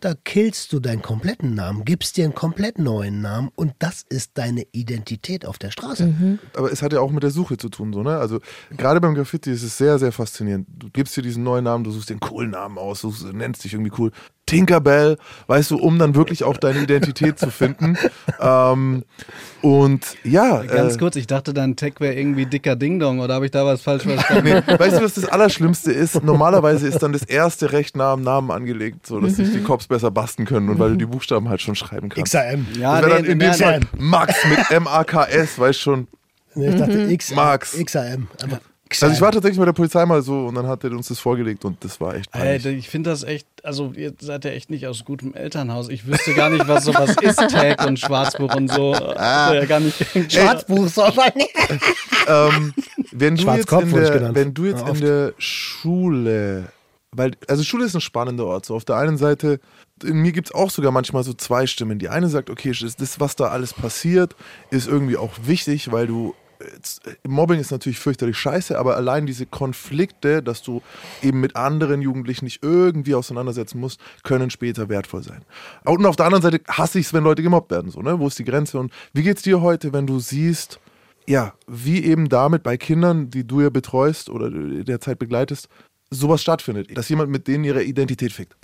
Da killst du deinen kompletten Namen, gibst dir einen komplett neuen Namen und das ist deine Identität auf der Straße. Mhm. aber es hat ja auch mit der Suche zu tun, so, ne? Also gerade beim Graffiti ist es sehr, sehr faszinierend. Du gibst dir diesen neuen Namen, du suchst den coolen Namen aus, du nennst dich irgendwie cool. Tinkerbell, weißt du, um dann wirklich auch deine Identität zu finden. Ähm, und ja, Ganz äh, kurz, ich dachte, dein Tag wäre irgendwie dicker Ding Dong oder habe ich da was falsch verstanden? Nee, weißt du, was das Allerschlimmste ist? Normalerweise ist dann das erste Recht nah am Namen angelegt, so dass sich die Cops besser basten können und weil du die Buchstaben halt schon schreiben kannst. XAM. Ja, das wäre dann nee, in dem nein, Fall nein. Max mit M-A-K-S, weißt schon. Ich dachte X, Max. XAM. Aber Also ich war tatsächlich bei der Polizei mal so und dann hat er uns das vorgelegt und das war echt peinlich. Alter, ich finde das echt, also ihr seid ja echt nicht aus gutem Elternhaus. Ich wüsste gar nicht, was sowas *laughs* ist, Tag und Schwarzbuch und so. Ah. Ja, gar nicht. Schwarzbuch soll man *laughs* ähm, wenn du jetzt, in der, wenn du jetzt Ja, in der Schule, weil, also Schule ist ein spannender Ort. So auf der einen Seite, in mir gibt es auch sogar manchmal so zwei Stimmen. Die eine sagt, okay, das, was da alles passiert, ist irgendwie auch wichtig, weil du äh, Mobbing ist natürlich fürchterlich scheiße, aber allein diese Konflikte, dass du eben mit anderen Jugendlichen nicht irgendwie auseinandersetzen musst, können später wertvoll sein. Und auf der anderen Seite hasse ich es, wenn Leute gemobbt werden. So, ne? Wo ist die Grenze? Und wie geht's dir heute, wenn du siehst, ja, wie eben damit bei Kindern, die du ja betreust oder derzeit begleitest, sowas stattfindet, dass jemand mit denen ihre Identität fickt.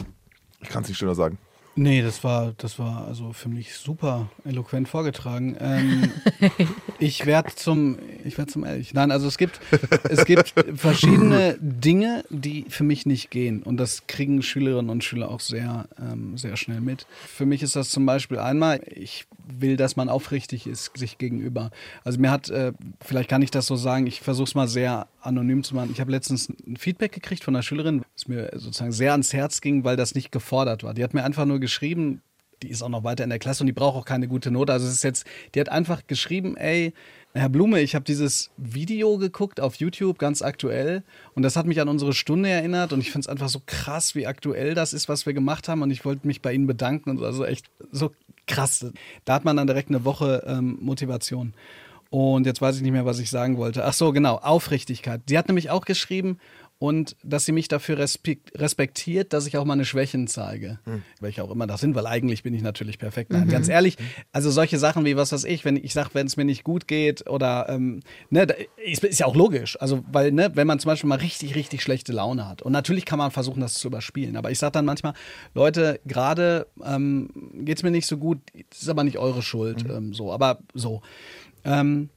Ich kann es nicht schöner sagen. Nee, das war, das war also für mich super eloquent vorgetragen. Ähm, *laughs* ich werde zum, ich werde zum ehrlich. Nein, also es gibt, es gibt verschiedene Dinge, die für mich nicht gehen. Und das kriegen Schülerinnen und Schüler auch sehr, ähm, sehr schnell mit. Für mich ist das zum Beispiel einmal, ich will, dass man aufrichtig ist sich gegenüber. Also mir hat, äh, vielleicht kann ich das so sagen, ich versuche es mal sehr anonym zu machen. Ich habe letztens ein Feedback gekriegt von einer Schülerin, was mir sozusagen sehr ans Herz ging, weil das nicht gefordert war. Die hat mir einfach nur geschrieben, die ist auch noch weiter in der Klasse und die braucht auch keine gute Note. Also es ist jetzt, die hat einfach geschrieben, ey, Herr Blume, ich habe dieses Video geguckt auf YouTube, ganz aktuell, und das hat mich an unsere Stunde erinnert und ich finde es einfach so krass, wie aktuell das ist, was wir gemacht haben und ich wollte mich bei Ihnen bedanken und so, also echt so krass. Da hat man dann direkt eine Woche ähm, Motivation. Und jetzt weiß ich nicht mehr, was ich sagen wollte. Ach so, genau, Aufrichtigkeit. Sie hat nämlich auch geschrieben und dass sie mich dafür respekt, respektiert, dass ich auch meine Schwächen zeige. Welche auch immer das sind, weil eigentlich bin ich natürlich perfekt. Nein, ganz ehrlich, also solche Sachen wie, was weiß ich, wenn ich sage, wenn es mir nicht gut geht oder, ähm, ne, ist, ja auch logisch. Also, weil, ne, wenn man zum Beispiel mal richtig, richtig schlechte Laune hat und natürlich kann man versuchen, das zu überspielen, aber ich sage dann manchmal, Leute, gerade ähm, geht es mir nicht so gut, das ist aber nicht eure Schuld, ähm, so, aber so. Ähm,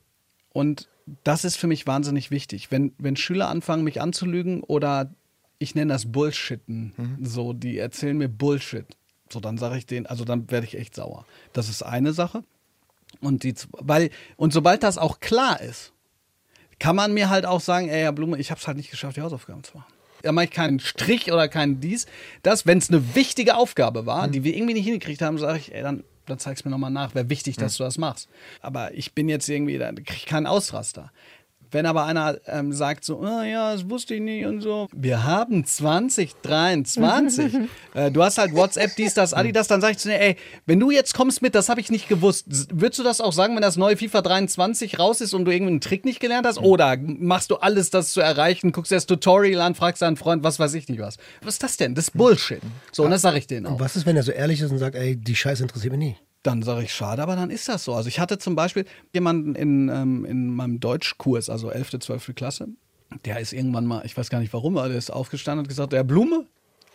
und das ist für mich wahnsinnig wichtig. Wenn, wenn Schüler anfangen, mich anzulügen oder ich nenne das Bullshitten, so, die erzählen mir Bullshit. So, dann sage ich denen, also dann werde ich echt sauer. Das ist eine Sache. Und, die, weil, und sobald das auch klar ist, kann man mir halt auch sagen, ey, Herr Blume, ich habe es halt nicht geschafft, die Hausaufgaben zu machen. Da mache ich keinen Strich oder keinen dies. Das, wenn es eine wichtige Aufgabe war, die wir irgendwie nicht hingekriegt haben, sage ich, ey, dann, dann zeig's mir nochmal nach. Wäre wichtig, dass du das machst. Aber ich bin jetzt irgendwie, da kriege ich keinen Ausraster. Wenn aber einer ähm, sagt so, ah ja, das wusste ich nicht und so. Wir haben 2023. *laughs* äh, du hast halt WhatsApp, dies, das, Adidas, dann sag ich zu dir, ey, wenn du jetzt kommst mit, das habe ich nicht gewusst, würdest du das auch sagen, wenn das neue FIFA 23 raus ist und du irgendeinen Trick nicht gelernt hast? Oder machst du alles, das zu erreichen, guckst dir das Tutorial an, fragst deinen Freund, was weiß ich nicht was. Was ist das denn? Das ist Bullshit. So, und das sage ich denen auch. Und was ist, wenn er so ehrlich ist und sagt, ey, die Scheiße interessiert mich nie? Dann sage ich, schade, aber dann ist das so. Also ich hatte zum Beispiel jemanden in, ähm, in meinem Deutschkurs, also 11., 12. Klasse, der ist irgendwann mal, ich weiß gar nicht warum, aber der ist aufgestanden und gesagt, der Blume,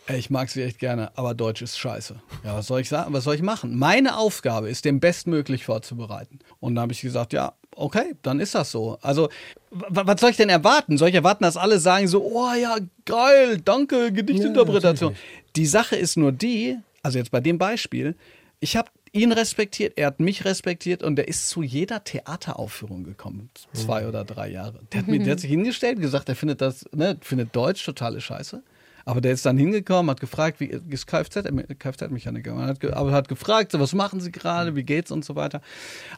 ich mag sie echt gerne, aber Deutsch ist scheiße. Ja, was soll ich sagen? Was soll ich machen? Meine Aufgabe ist, den bestmöglich vorzubereiten. Und da habe ich gesagt, ja, okay, dann ist das so. Also, was soll ich denn erwarten? Soll ich erwarten, dass alle sagen so, oh ja, geil, danke, Gedichtinterpretation. die Sache ist nur die, also jetzt bei dem Beispiel, ich habe ihn respektiert, er hat mich respektiert und der ist zu jeder Theateraufführung gekommen. Zwei oder drei Jahre. Der hat, mir, der hat sich hingestellt und gesagt, er findet das, ne, findet Deutsch totale Scheiße. Aber der ist dann hingekommen, hat gefragt, wie ist Kfz, Kfz-Mechaniker, hat, ge- aber hat gefragt, so, was machen Sie gerade, wie geht's und so weiter.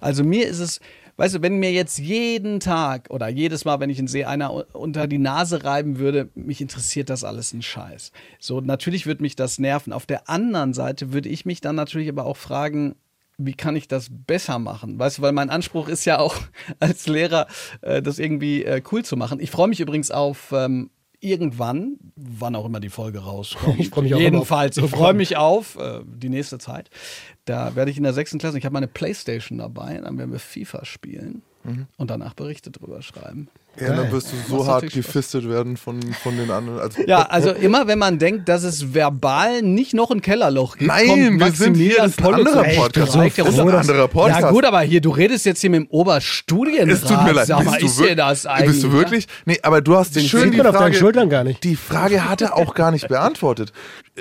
Also mir ist es, weißt du, wenn mir jetzt jeden Tag oder jedes Mal, wenn ich ihn sehe, einer unter die Nase reiben würde, mich interessiert das alles ein Scheiß. So, natürlich würde mich das nerven. Auf der anderen Seite würde ich mich dann natürlich aber auch fragen, wie kann ich das besser machen? Weißt du, weil mein Anspruch ist ja auch *laughs* als Lehrer, äh, das irgendwie äh, cool zu machen. Ich freue mich übrigens auf ähm, irgendwann, wann auch immer die Folge rauskommt. *laughs* Ich freu mich auch Jedenfalls, ich freue mich auf äh, die nächste Zeit. Da werde ich in der sechsten Klasse, ich habe meine Playstation dabei, dann werden wir FIFA spielen und danach Berichte drüber schreiben. Ja, dann wirst du so hart gefistet werden von, von den anderen. Also, Ja, also immer wenn man denkt, dass es verbal nicht noch ein Kellerloch gibt, Nein, kommt wir sind hier, ein anderer Podcast. Das ist ein anderer Podcast. Ja gut, aber hier, du redest jetzt hier mit dem Oberstudienrat. Es tut mir leid. Sag mal, bist, ist du dir das eigentlich? bist du wirklich? Nee, aber du hast schön Sieht die man auf deinen Frage, Schultern gar nicht. die Frage hat er auch gar nicht beantwortet.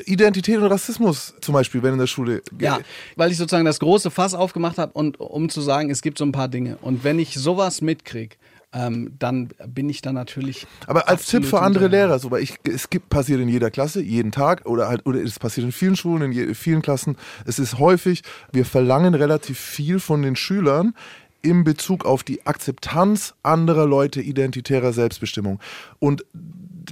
Identität und Rassismus zum Beispiel, wenn in der Schule. Ja, weil ich sozusagen das große Fass aufgemacht habe und um zu sagen, es gibt so ein paar Dinge. Und wenn ich sowas mitkriege, ähm, dann bin ich da natürlich. Aber als Tipp für andere. Lehrer, so, weil ich, es gibt, passiert in jeder Klasse, jeden Tag, oder halt, oder es passiert in vielen Schulen, in je, vielen Klassen. Es ist häufig, wir verlangen relativ viel von den Schülern in Bezug auf die Akzeptanz anderer Leute identitärer Selbstbestimmung. Und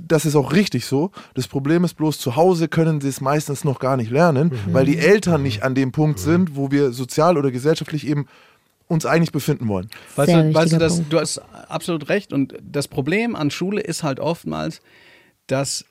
das ist auch richtig so. Das Problem ist bloß, zu Hause können sie es meistens noch gar nicht lernen, weil die Eltern nicht an dem Punkt sind, wo wir sozial oder gesellschaftlich eben uns eigentlich befinden wollen. Weißt du, weißt du das, du hast absolut recht. Und das Problem an Schule ist halt oftmals, dass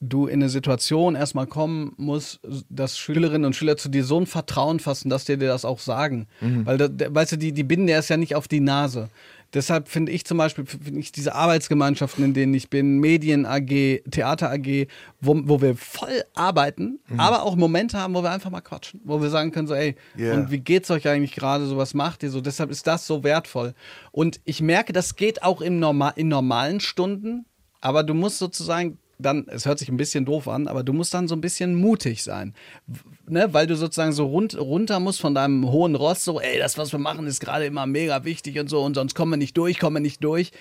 du in eine Situation erstmal kommen musst, dass Schülerinnen und Schüler zu dir so ein Vertrauen fassen, dass die dir das auch sagen. Weil, da, da- weißt du, die, die binden dir es ja nicht auf die Nase. Deshalb finde ich zum Beispiel, finde ich diese Arbeitsgemeinschaften, in denen ich bin, Medien AG, Theater AG, wo, wo wir voll arbeiten, aber auch Momente haben, wo wir einfach mal quatschen, wo wir sagen können, so, ey, Yeah. und wie geht's euch eigentlich gerade, so was macht ihr so? Deshalb ist das so wertvoll. Und ich merke, das geht auch im Norma in normalen Stunden, aber du musst sozusagen dann, es hört sich ein bisschen doof an, aber du musst dann so ein bisschen mutig sein. Ne, weil du sozusagen so rund, runter musst von deinem hohen Ross, so, ey, das, was wir machen, ist gerade immer mega wichtig und so, und sonst kommen wir nicht durch, kommen wir nicht durch.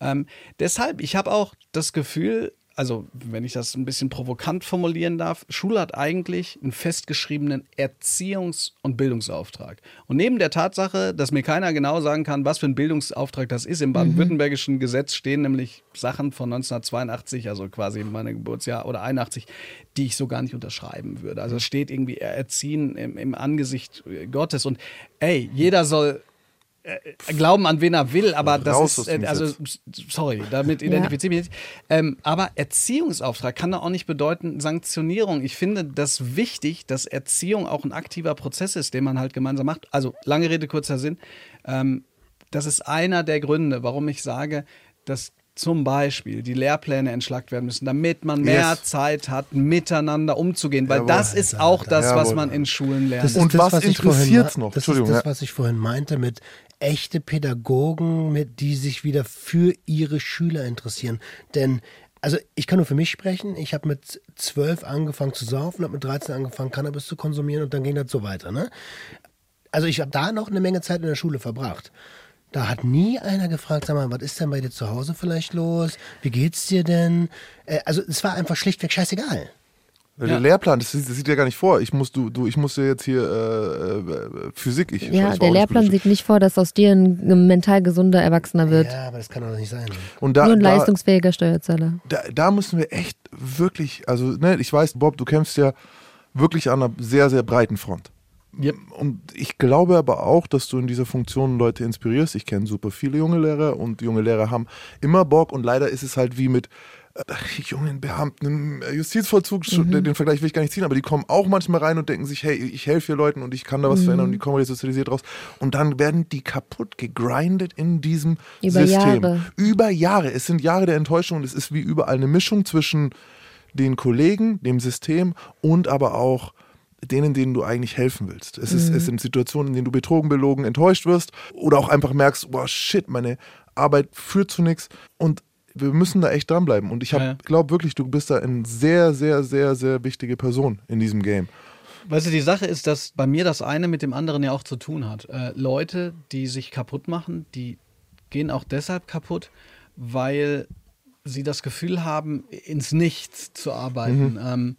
Ähm, deshalb, ich habe auch das Gefühl, also wenn ich das ein bisschen provokant formulieren darf, Schule hat eigentlich einen festgeschriebenen Erziehungs- und Bildungsauftrag. Und neben der Tatsache, dass mir keiner genau sagen kann, was für ein Bildungsauftrag das ist, im baden-württembergischen Gesetz stehen nämlich Sachen von 1982, also quasi mein Geburtsjahr oder 81, die ich so gar nicht unterschreiben würde. Also es steht irgendwie Erziehen im, im Angesicht Gottes. Und ey, jeder soll äh, glauben, an wen er will, aber das Raus aus ist, äh, also, sorry, damit identifiziere ich mich nicht. Ähm, aber Erziehungsauftrag kann da auch nicht bedeuten Sanktionierung. Ich finde das wichtig, dass Erziehung auch ein aktiver Prozess ist, den man halt gemeinsam macht. Also, lange Rede, kurzer Sinn. Ähm, das ist einer der Gründe, warum ich sage, dass zum Beispiel die Lehrpläne entschlackt werden müssen, damit man mehr Yes. Zeit hat, miteinander umzugehen. Weil Jawohl. das ist auch das, was Jawohl. man in Schulen lernt. Das ist Und das, was interessiert's ma- noch? Das ist das, was ich vorhin meinte mit echte Pädagogen, mit, die sich wieder für ihre Schüler interessieren. Denn, also ich kann nur für mich sprechen. Ich habe mit zwölf angefangen zu saufen, habe mit 13 angefangen, Cannabis zu konsumieren und dann ging das so weiter. Ne? Also ich habe da noch eine Menge Zeit in der Schule verbracht. Da hat nie einer gefragt, sag mal, was ist denn bei dir zu Hause vielleicht los? Wie geht's dir denn? Äh, also es war einfach schlichtweg scheißegal. Weil Ja. Der Lehrplan, das sieht, das sieht ja gar nicht vor. Ich muss, du, du, ich muss ja jetzt hier äh, äh, Physik. Ich, Ja, der Lehrplan nicht sieht nicht vor, dass aus dir ein mental gesunder Erwachsener wird. Ja, aber das kann doch nicht sein. Und da, Nur ein da, leistungsfähiger Steuerzahler. da, da müssen wir echt wirklich, also ne, ich weiß, Bob, du kämpfst ja wirklich an einer sehr, sehr breiten Front. Yep. Und ich glaube aber auch, dass du in dieser Funktion Leute inspirierst. Ich kenne super viele junge Lehrer und junge Lehrer haben immer Bock und leider ist es halt wie mit jungen Beamten im äh, Justizvollzug, Mhm. den Vergleich will ich gar nicht ziehen, aber die kommen auch manchmal rein und denken sich, hey, ich helfe hier Leuten und ich kann da was Mhm. verändern und die kommen resozialisiert raus. Und dann werden die kaputt gegrindet in diesem Über System. Jahre. Über Jahre. Es sind Jahre der Enttäuschung und es ist wie überall eine Mischung zwischen den Kollegen, dem System und aber auch denen, denen du eigentlich helfen willst. Es, ist, es sind Situationen, in denen du betrogen, belogen, enttäuscht wirst oder auch einfach merkst, wow, shit, meine Arbeit führt zu nichts und wir müssen da echt dranbleiben. Und ich Ja, ja. glaube wirklich, du bist da eine sehr, sehr, sehr, sehr wichtige Person in diesem Game. Weißt du, die Sache ist, dass bei mir das eine mit dem anderen ja auch zu tun hat. Äh, Leute, die sich kaputt machen, die gehen auch deshalb kaputt, weil sie das Gefühl haben, ins Nichts zu arbeiten. Ähm,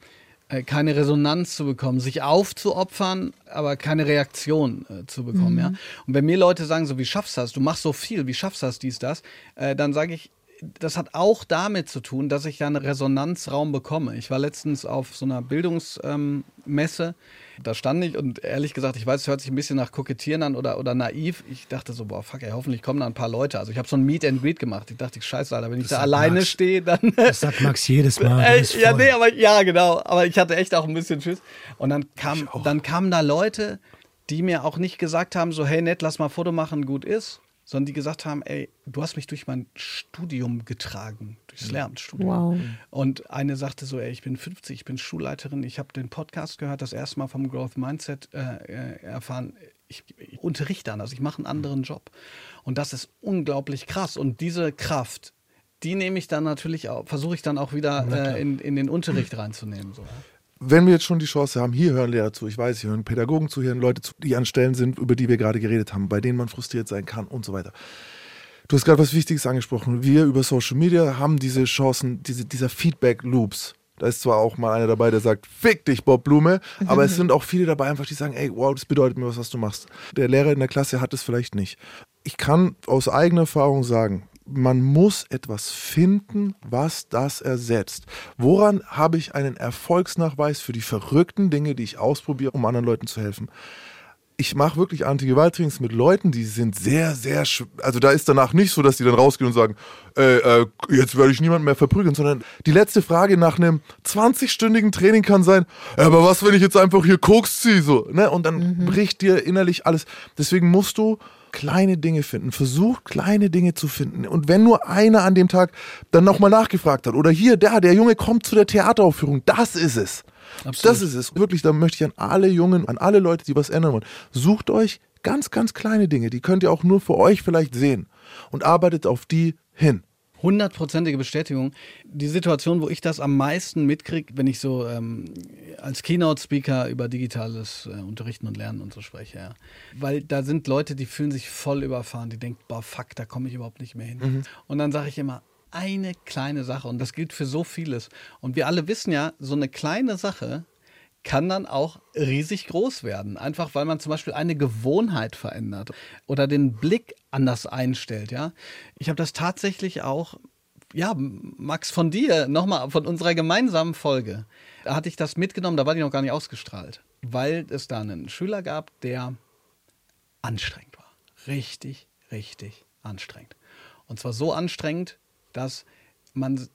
äh, keine Resonanz zu bekommen, sich aufzuopfern, aber keine Reaktion äh, zu bekommen. Ja? Und wenn mir Leute sagen, so wie schaffst du das, du machst so viel, wie schaffst du das, dies, das, äh, dann sage ich, das hat auch damit zu tun, dass ich ja einen Resonanzraum bekomme. Ich war letztens auf so einer Bildungsmesse, da stand ich und ehrlich gesagt, ich weiß, es hört sich ein bisschen nach Kokettieren an oder, oder naiv. Ich dachte so, boah, fuck, ey, hoffentlich kommen da ein paar Leute. Also ich habe so ein Meet and Greet gemacht. Ich dachte, scheiße, Alter, wenn ich da alleine Max. stehe, dann... Das sagt Max jedes Mal. *laughs* Äh, ja, nee, aber ja, genau. Aber ich hatte echt auch ein bisschen Schiss. Und dann, kam, dann kamen da Leute, die mir auch nicht gesagt haben, so, hey, nett, lass mal ein Foto machen, gut ist. Sondern die gesagt haben, ey, du hast mich durch mein Studium getragen, durchs Lehramtsstudium. Wow. Und eine sagte so, ey, ich bin 50, ich bin Schulleiterin, ich habe den Podcast gehört, das erste Mal vom Growth Mindset äh, äh, erfahren. Ich, ich unterrichte anders, ich mache einen anderen Job. Und das ist unglaublich krass. Und diese Kraft, die nehme ich dann natürlich auch, versuche ich dann auch wieder äh, in, in den Unterricht reinzunehmen. So. Wenn wir jetzt schon die Chance haben, hier hören Lehrer zu, ich weiß, hier hören Pädagogen zu, hier hören Leute zu, die an Stellen sind, über die wir gerade geredet haben, bei denen man frustriert sein kann und so weiter. Du hast gerade was Wichtiges angesprochen. Wir über Social Media haben diese Chancen, diese, dieser Feedback-Loops. Da ist zwar auch mal einer dabei, der sagt, fick dich, Bob Blume, aber es *laughs* sind auch viele dabei, einfach die sagen, ey, wow, das bedeutet mir was, was du machst. Der Lehrer in der Klasse hat es vielleicht nicht. Ich kann aus eigener Erfahrung sagen, man muss etwas finden, was das ersetzt. Woran habe ich einen Erfolgsnachweis für die verrückten Dinge, die ich ausprobiere, um anderen Leuten zu helfen? Ich mache wirklich Anti-Gewalt-Trainings mit Leuten, die sind sehr, sehr, also da ist danach nicht so, dass die dann rausgehen und sagen, äh, äh, jetzt werde ich niemanden mehr verprügeln, sondern die letzte Frage nach einem 20-stündigen Training kann sein, "Ja, aber was, wenn ich jetzt einfach hier Koks ziehe, so, ne? Und dann bricht dir innerlich alles. Deswegen musst du kleine Dinge finden. Versuch kleine Dinge zu finden. Und wenn nur einer an dem Tag dann nochmal nachgefragt hat, oder hier, der, der Junge kommt zu der Theateraufführung, das ist es. Das ist es. Wirklich, da möchte ich an alle Jungen, an alle Leute, die was ändern wollen, sucht euch ganz, ganz kleine Dinge, die könnt ihr auch nur für euch vielleicht sehen. Und arbeitet auf die hin. Hundertprozentige Bestätigung. Die Situation, wo ich das am meisten mitkriege, wenn ich so ähm, als Keynote-Speaker über digitales äh, Unterrichten und Lernen und so spreche, ja. Weil da sind Leute, die fühlen sich voll überfahren, die denken, boah, fuck, da komme ich überhaupt nicht mehr hin. Und dann sage ich immer, eine kleine Sache und das gilt für so vieles. Und wir alle wissen ja, so eine kleine Sache kann dann auch riesig groß werden. Einfach weil man zum Beispiel eine Gewohnheit verändert oder den Blick anders einstellt. Ja, ich habe das tatsächlich auch. Ja, Max, von dir, nochmal von unserer gemeinsamen Folge, da hatte ich das mitgenommen, da war die noch gar nicht ausgestrahlt, weil es da einen Schüler gab, der anstrengend war. Richtig, richtig anstrengend. Und zwar so anstrengend, dass man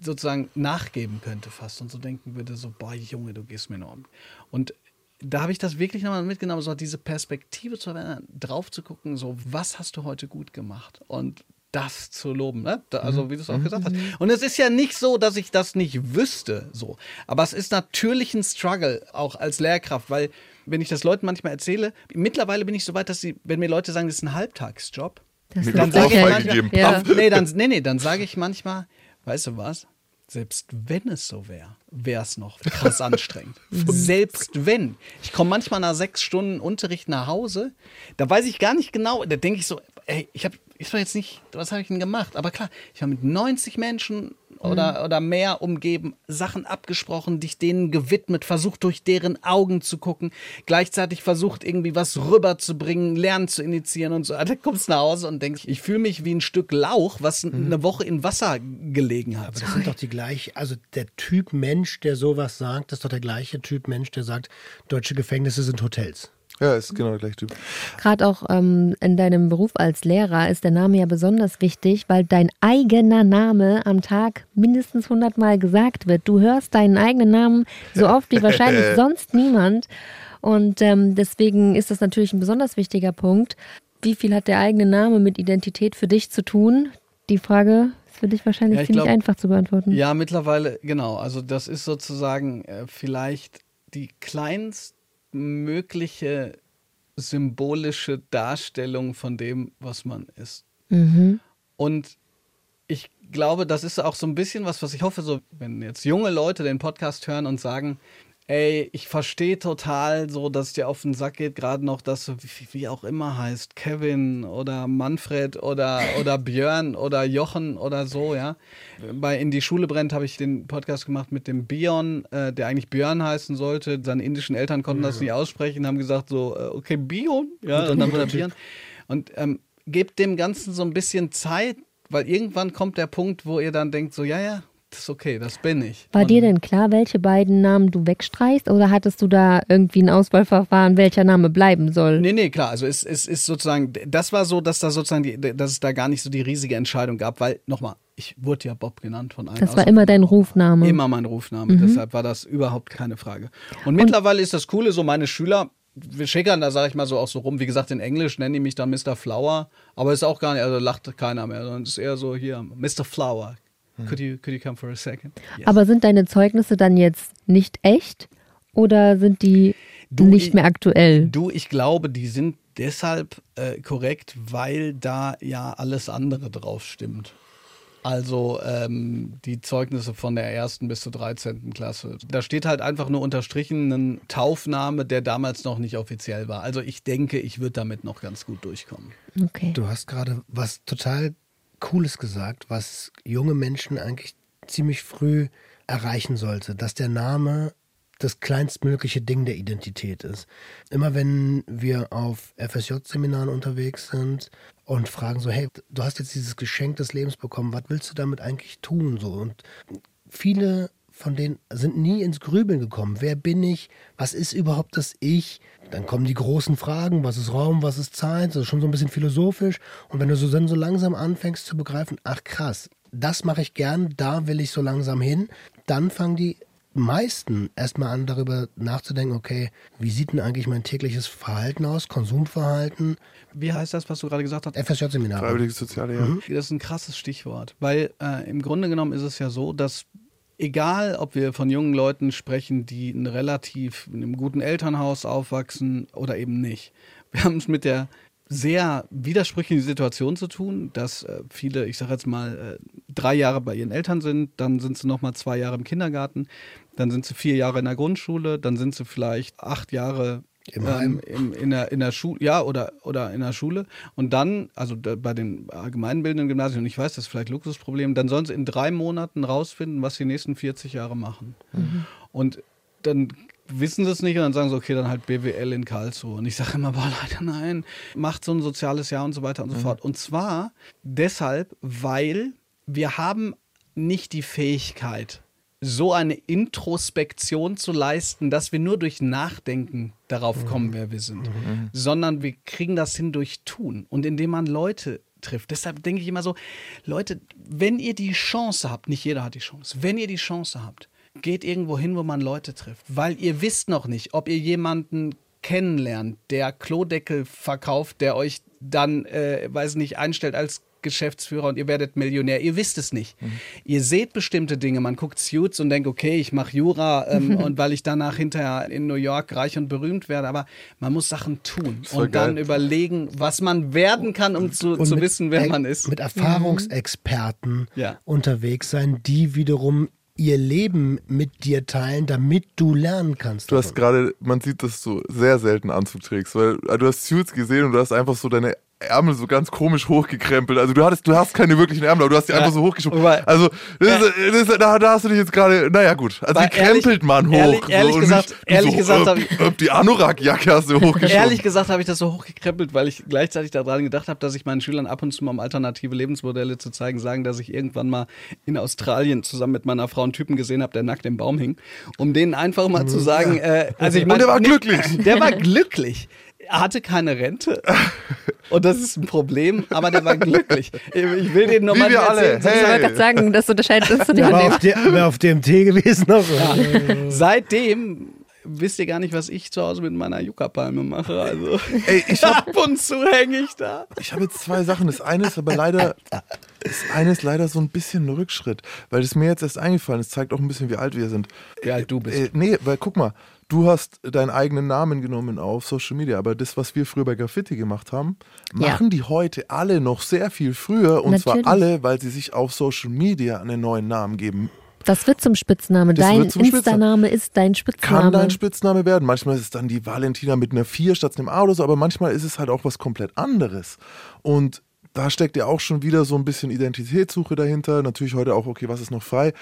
sozusagen nachgeben könnte fast und so denken würde, so, boah, Junge, du gehst mir nur um. Und da habe ich das wirklich nochmal mitgenommen, so diese Perspektive zu verändern, drauf zu gucken, so, was hast du heute gut gemacht? Und das zu loben, ne? Da, also wie du es auch gesagt hast. Und es ist ja nicht so, dass ich das nicht wüsste, so. Aber es ist natürlich ein Struggle, auch als Lehrkraft, weil wenn ich das Leuten manchmal erzähle, mittlerweile bin ich so weit, dass sie, wenn mir Leute sagen, das ist ein Halbtagsjob, Das dann sage ich manchmal. Ja. Nee, dann, nee, nee, dann sage ich manchmal, weißt du was? Selbst wenn es so wäre, wäre es noch krass *laughs* anstrengend. Selbst wenn. Ich komme manchmal nach sechs Stunden Unterricht nach Hause, da weiß ich gar nicht genau, da denke ich so, ey, ich habe, ist doch jetzt nicht, was habe ich denn gemacht? Aber klar, ich war mit 90 Menschen oder, oder mehr umgeben, Sachen abgesprochen, dich denen gewidmet, versucht durch deren Augen zu gucken, gleichzeitig versucht irgendwie was rüberzubringen, Lernen zu initiieren und so. Da *laughs* kommst du nach Hause und denkst, ich fühle mich wie ein Stück Lauch, was eine Woche in Wasser gelegen hat. Aber das sind doch die gleich, also der Typ Mensch, der sowas sagt, das ist doch der gleiche Typ Mensch, der sagt, deutsche Gefängnisse sind Hotels. Ja, ist genau der gleiche Typ. Gerade auch ähm, in deinem Beruf als Lehrer ist der Name ja besonders wichtig, weil dein eigener Name am Tag mindestens 100 Mal gesagt wird. Du hörst deinen eigenen Namen so oft wie wahrscheinlich *laughs* sonst niemand. Und ähm, deswegen ist das natürlich ein besonders wichtiger Punkt. Wie viel hat der eigene Name mit Identität für dich zu tun? Die Frage ist für dich wahrscheinlich Ja, ich ziemlich glaub- einfach zu beantworten. Ja, mittlerweile, genau. Also das ist sozusagen äh, vielleicht die kleinstmögliche symbolische Darstellung von dem, was man ist. Mhm. Und ich glaube, das ist auch so ein bisschen was, was ich hoffe, so wenn jetzt junge Leute den Podcast hören und sagen, ey, ich verstehe total so, dass dir auf den Sack geht, gerade noch, dass du, wie, wie auch immer heißt, Kevin oder Manfred oder, oder Björn oder Jochen oder so, ja. Bei In die Schule brennt habe ich den Podcast gemacht mit dem Bion, äh, der eigentlich Björn heißen sollte. Seine indischen Eltern konnten das nicht aussprechen, haben gesagt so, äh, okay, Bion, ja, und dann wurde Björn. *laughs* Und ähm, gebt dem Ganzen so ein bisschen Zeit, weil irgendwann kommt der Punkt, wo ihr dann denkt so, ja, ja, das ist okay, das bin ich. War Und- dir denn klar, welche beiden Namen du wegstreichst oder hattest du da irgendwie ein Auswahlverfahren, welcher Name bleiben soll? Nee, nee, klar. Also es, es ist sozusagen, das war so, dass da sozusagen die, dass es da gar nicht so die riesige Entscheidung gab, weil, nochmal, ich wurde ja Bob genannt von allen. Das war immer dein. Rufname. Immer mein Rufname. Deshalb war das überhaupt keine Frage. Und mittlerweile ist das Coole, so meine Schüler, wir schickern da, sage ich mal, so auch so rum. Wie gesagt, in Englisch nennen die mich dann Mr. Flower, aber ist auch gar nicht, also lacht keiner mehr, sondern es ist eher so hier, Mr. Flower. Could you, could you come for a second? Yes. Aber sind deine Zeugnisse dann jetzt nicht echt oder sind die Du, nicht ich- mehr aktuell? Du, ich glaube, die sind deshalb äh, korrekt, weil da ja alles andere drauf stimmt. Also ähm, die Zeugnisse von der ersten bis zur 13. Klasse. Da steht halt einfach nur unterstrichen ein Taufname, der damals noch nicht offiziell war. Also ich denke, ich würde damit noch ganz gut durchkommen. Okay. Du hast gerade was total Cooles gesagt, was junge Menschen eigentlich ziemlich früh erreichen sollte, dass der Name das kleinstmögliche Ding der Identität ist. Immer wenn wir auf FSJ-Seminaren unterwegs sind und fragen so, hey, du hast jetzt dieses Geschenk des Lebens bekommen, was willst du damit eigentlich tun? So und viele von denen sind nie ins Grübeln gekommen. Wer bin ich? Was ist überhaupt das Ich? Dann kommen die großen Fragen, was ist Raum, was ist Zeit? Das ist schon so ein bisschen philosophisch. Und wenn du so dann so langsam anfängst zu begreifen, ach krass, das mache ich gern, da will ich so langsam hin, dann fangen die meisten erstmal an, darüber nachzudenken, okay, wie sieht denn eigentlich mein tägliches Verhalten aus, Konsumverhalten, Wie heißt das, was du gerade gesagt hast? FSJ-Seminare. Freiwilliges soziale Jahr. Das ist ein krasses Stichwort, weil äh, im Grunde genommen ist es ja so, dass egal, ob wir von jungen Leuten sprechen, die in relativ in einem guten Elternhaus aufwachsen oder eben nicht, wir haben es mit der sehr widersprüchlichen Situation zu tun, dass äh, viele, ich sage jetzt mal, äh, drei Jahre bei ihren Eltern sind, dann sind sie noch mal zwei Jahre im Kindergarten, dann sind sie vier Jahre in der Grundschule, dann sind sie vielleicht acht Jahre Im Heim. im, in der, in der Schule, ja, oder, oder in der Schule. Und dann, also da, bei den allgemeinbildenden Gymnasien, und ich weiß, das ist vielleicht Luxusproblem, dann sollen sie in drei Monaten rausfinden, was sie die nächsten 40 Jahre machen. Und dann wissen sie es nicht und dann sagen sie, okay, dann halt BWL in Karlsruhe. Und ich sage immer, boah, leider nein, macht so ein soziales Jahr und so weiter und so fort. Und zwar deshalb, weil wir haben nicht die Fähigkeit, so eine Introspektion zu leisten, dass wir nur durch Nachdenken darauf kommen, wer wir sind, sondern wir kriegen das hin durch Tun. Und indem man Leute trifft. Deshalb denke ich immer so, Leute, wenn ihr die Chance habt, nicht jeder hat die Chance, wenn ihr die Chance habt, geht irgendwo hin, wo man Leute trifft, weil ihr wisst noch nicht, ob ihr jemanden kennenlernt, der Klodeckel verkauft, der euch dann, äh, weiß nicht, einstellt als Geschäftsführer und ihr werdet Millionär. Ihr wisst es nicht. Ihr seht bestimmte Dinge. Man guckt Suits und denkt, okay, ich mache Jura ähm, *laughs* und weil ich danach hinterher in New York reich und berühmt werde. Aber man muss Sachen tun und dann geil. überlegen, was man werden kann, um zu, zu mit wissen, wer man ist. Mit Erfahrungsexperten Ja. unterwegs sein, die wiederum ihr Leben mit dir teilen, damit du lernen kannst. Du hast gerade, man sieht, dass du sehr selten Anzug trägst, weil äh, du hast Suits gesehen und du hast einfach so deine Ärmel so ganz komisch hochgekrempelt. Also du hattest, du hast keine wirklichen Ärmel, aber du hast die Ja. einfach so hochgeschoben. Also das ist, das da, da hast du dich jetzt gerade, naja gut. Also wie krempelt ehrlich- man hoch? ehrlich- ehrlich und gesagt- nicht ehrlich so, gesagt äh, hab ich- äh, die Anorak-Jacke hast du hochgeschoben. Ehrlich gesagt habe ich das so hochgekrempelt, weil ich gleichzeitig daran gedacht habe, dass ich meinen Schülern ab und zu mal, um alternative Lebensmodelle zu zeigen, sagen, dass ich irgendwann mal in Australien zusammen mit meiner Frau einen Typen gesehen habe, der nackt im Baum hing. Um denen einfach mal zu sagen, äh, also ich Und mein, *laughs* der war glücklich. Der war glücklich. Er hatte keine Rente. Und das ist ein Problem, aber der war glücklich. Ich will denen nur Wie mal wir alle. erzählen. Ich wollte Hey. gerade sagen, das unterscheidet uns zu dem war auf, der, auf DMT gewesen noch? Seitdem wisst ihr gar nicht, was ich zu Hause mit meiner Yucca-Palme mache. Also Ey, ich hab, ab und zu hänge ich da. ich habe jetzt zwei Sachen. Das eine ist aber leider, das eine ist leider so ein bisschen ein Rückschritt, weil das mir jetzt erst eingefallen ist. Zeigt auch ein bisschen, wie alt wir sind. Wie alt du bist. Äh, nee, weil guck mal, du hast deinen eigenen Namen genommen auf Social Media, aber das, was wir früher bei Graffiti gemacht haben, Ja. machen die heute alle noch sehr viel früher und Natürlich. zwar alle, weil sie sich auf Social Media einen neuen Namen geben Das wird zum Spitzname. Das dein. Insta-Name ist dein Spitzname. Kann dein Spitzname werden. Manchmal ist es dann die Valentina mit einer 4 statt einem A oder so, aber manchmal ist es halt auch was komplett anderes. Und da steckt ja auch schon wieder so ein bisschen Identitätssuche dahinter. Natürlich heute auch, okay, was ist noch frei?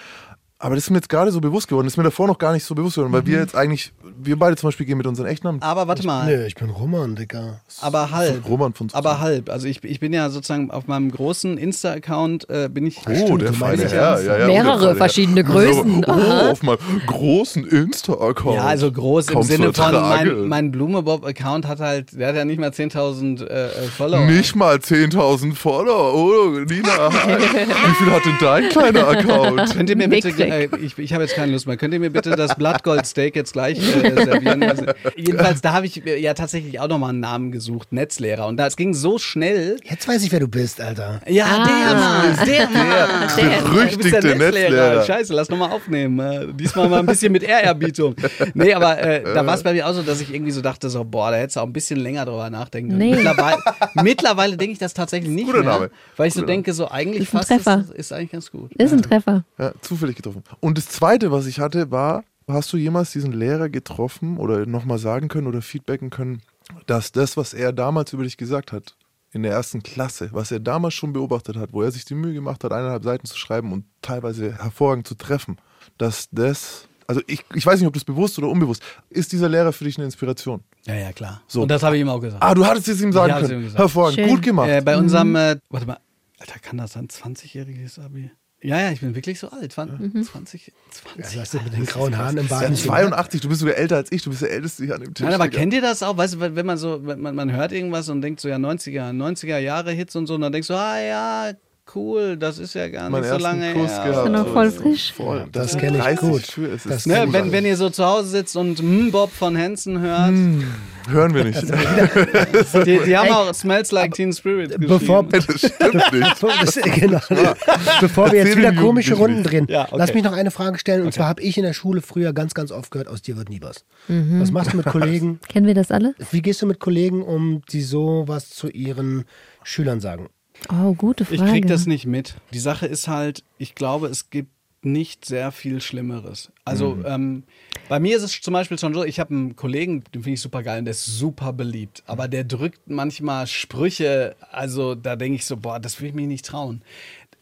Aber das ist mir jetzt gerade so bewusst geworden. Das ist mir davor noch gar nicht so bewusst geworden, weil wir jetzt eigentlich, wir beide zum Beispiel gehen mit unseren Echtnamen. Aber warte mal. Nö, ich bin Roman, Digga. Aber halb. Roman von Aber halb. Also ich, ich bin ja sozusagen auf meinem großen Insta-Account äh, bin ich. Oh, der du feine Herr. Ja, ja, Mehrere der feine verschiedene Herr. Größen. Oh, auf meinem großen Insta-Account. Ja, also groß im Sinne von, mein, mein Blumebob-Account hat halt, der hat ja nicht mal 10.000 äh, äh, Follower. Nicht mal 10.000 Follower. Oh, Nina. *laughs* Wie viel hat denn dein kleiner Account? Könnt ihr mir bitte. Äh, ich, ich habe jetzt keine Lust mehr, könnt ihr mir bitte das Blattgold-Steak jetzt gleich äh, servieren? Also, jedenfalls, da habe ich mir ja tatsächlich auch nochmal einen Namen gesucht, Netzlehrer. Und das ging so schnell. Jetzt weiß ich, wer du bist, Alter. Ja, Ah. der Mann, der Mann. Der Du bist berüchtigte der Netzlehrer. Scheiße, lass nochmal aufnehmen. Äh, diesmal mal ein bisschen mit Ehrerbietung. Nee, aber äh, da war es bei mir auch so, dass ich irgendwie so dachte, so, boah, da hättest du auch ein bisschen länger drüber nachdenken können. Nee. Mittlerweile, mittlerweile denke ich das tatsächlich nicht Guter mehr. Name. Weil ich so Guter denke, so eigentlich Ist ein fast ist, Treffer. ist eigentlich ganz gut. Ist ein Treffer. Ja, zufällig getroffen. Und das zweite, was ich hatte, war, hast du jemals diesen Lehrer getroffen oder nochmal sagen können oder feedbacken können, dass das, was er damals über dich gesagt hat, in der ersten Klasse, was er damals schon beobachtet hat, wo er sich die Mühe gemacht hat, eineinhalb Seiten zu schreiben und teilweise hervorragend zu treffen, dass das, also ich, ich weiß nicht, ob das bewusst oder unbewusst, ist dieser Lehrer für dich eine Inspiration? Ja, ja, klar. So. Und das habe ich ihm auch gesagt. Ah, du hattest es ihm sagen ihm können. gesagt. Hervorragend, Schön. gut gemacht. Äh, bei unserem, äh, warte mal, Alter, kann das sein? 20-jähriges Abi? Ja, ja, ich bin wirklich so alt. 20, 20, 20 Was hast du mit den grauen Haaren im ja, Bart? 82, du bist sogar älter als ich, du bist der Älteste hier an dem Tisch. Nein, aber Digga. kennt ihr das auch? Weißt du, wenn wenn man so, wenn man, man hört irgendwas und denkt so, ja, 90er, 90er Jahre Hits und so, und dann denkst du, ah ja, cool, das ist ja gar nicht so lange Kuss her. gehabt. Ist ja noch voll frisch. Voll. Das sind kenn ich 30 gut. Das ist Ne, so wenn, wenn ihr so zu Hause sitzt und mm, Bob von Hansen hört, Hören wir nicht. *laughs* die, die haben auch Smells Like Teen Spirit Bevor, geschrieben. das stimmt nicht. Bevor, *laughs* das, genau. Bevor wir jetzt wieder komische Runden drehen, Ja, okay. lass mich noch eine Frage stellen. Und zwar habe ich in der Schule früher ganz, ganz oft gehört, aus dir wird nie was. Was machst du mit Kollegen? Kennen wir das alle? Wie gehst du mit Kollegen um, die sowas zu ihren Schülern sagen? Oh, gute Frage. Ich krieg das nicht mit. Die Sache ist halt, ich glaube, es gibt nicht sehr viel Schlimmeres. Also ähm, bei mir ist es zum Beispiel schon so, ich habe einen Kollegen, den finde ich super geil und der ist super beliebt. Aber der drückt manchmal Sprüche, also da denke ich so, boah, das will ich mich nicht trauen.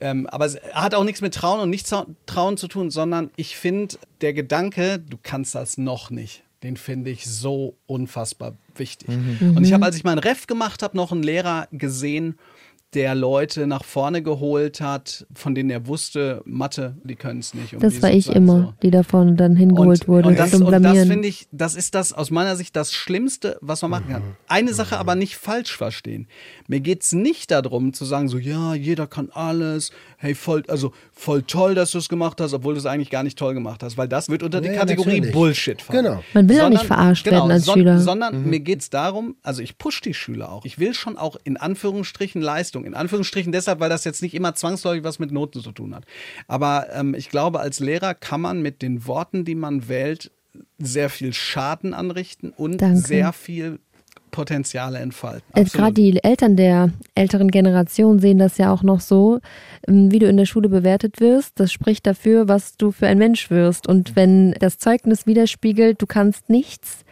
Ähm, aber es hat auch nichts mit Trauen und nicht Trauen zu tun, sondern ich finde, der Gedanke, du kannst das noch nicht, den finde ich so unfassbar wichtig. Und ich habe, als ich meinen Ref gemacht habe, noch einen Lehrer gesehen, der Leute nach vorne geholt hat, von denen er wusste, Mathe, die können es nicht. Und Das war ich immer, so. die da vorne dann hingeholt wurde Und das, und das finde ich, das ist das aus meiner Sicht das Schlimmste, was man machen kann. Eine Sache aber nicht falsch verstehen. Mir geht es nicht darum zu sagen, so ja, jeder kann alles, hey, voll, also voll toll, dass du es gemacht hast, obwohl du es eigentlich gar nicht toll gemacht hast, weil das wird unter die Ja, Kategorie natürlich. Bullshit fallen. Genau. Man will auch nicht verarscht werden als son- Schüler. Sondern mir geht es darum, also ich push die Schüler auch. Ich will schon auch in Anführungsstrichen Leistung. In Anführungsstrichen deshalb, weil das jetzt nicht immer zwangsläufig was mit Noten zu tun hat. Aber ähm, ich glaube, als Lehrer kann man mit den Worten, die man wählt, sehr viel Schaden anrichten und Danke. sehr viel Potenziale entfalten. Absolut. gerade die Eltern der älteren Generation sehen das ja auch noch so, ähm, wie du in der Schule bewertet wirst. Das spricht dafür, was du für ein Mensch wirst. Und wenn das Zeugnis widerspiegelt, du kannst nichts,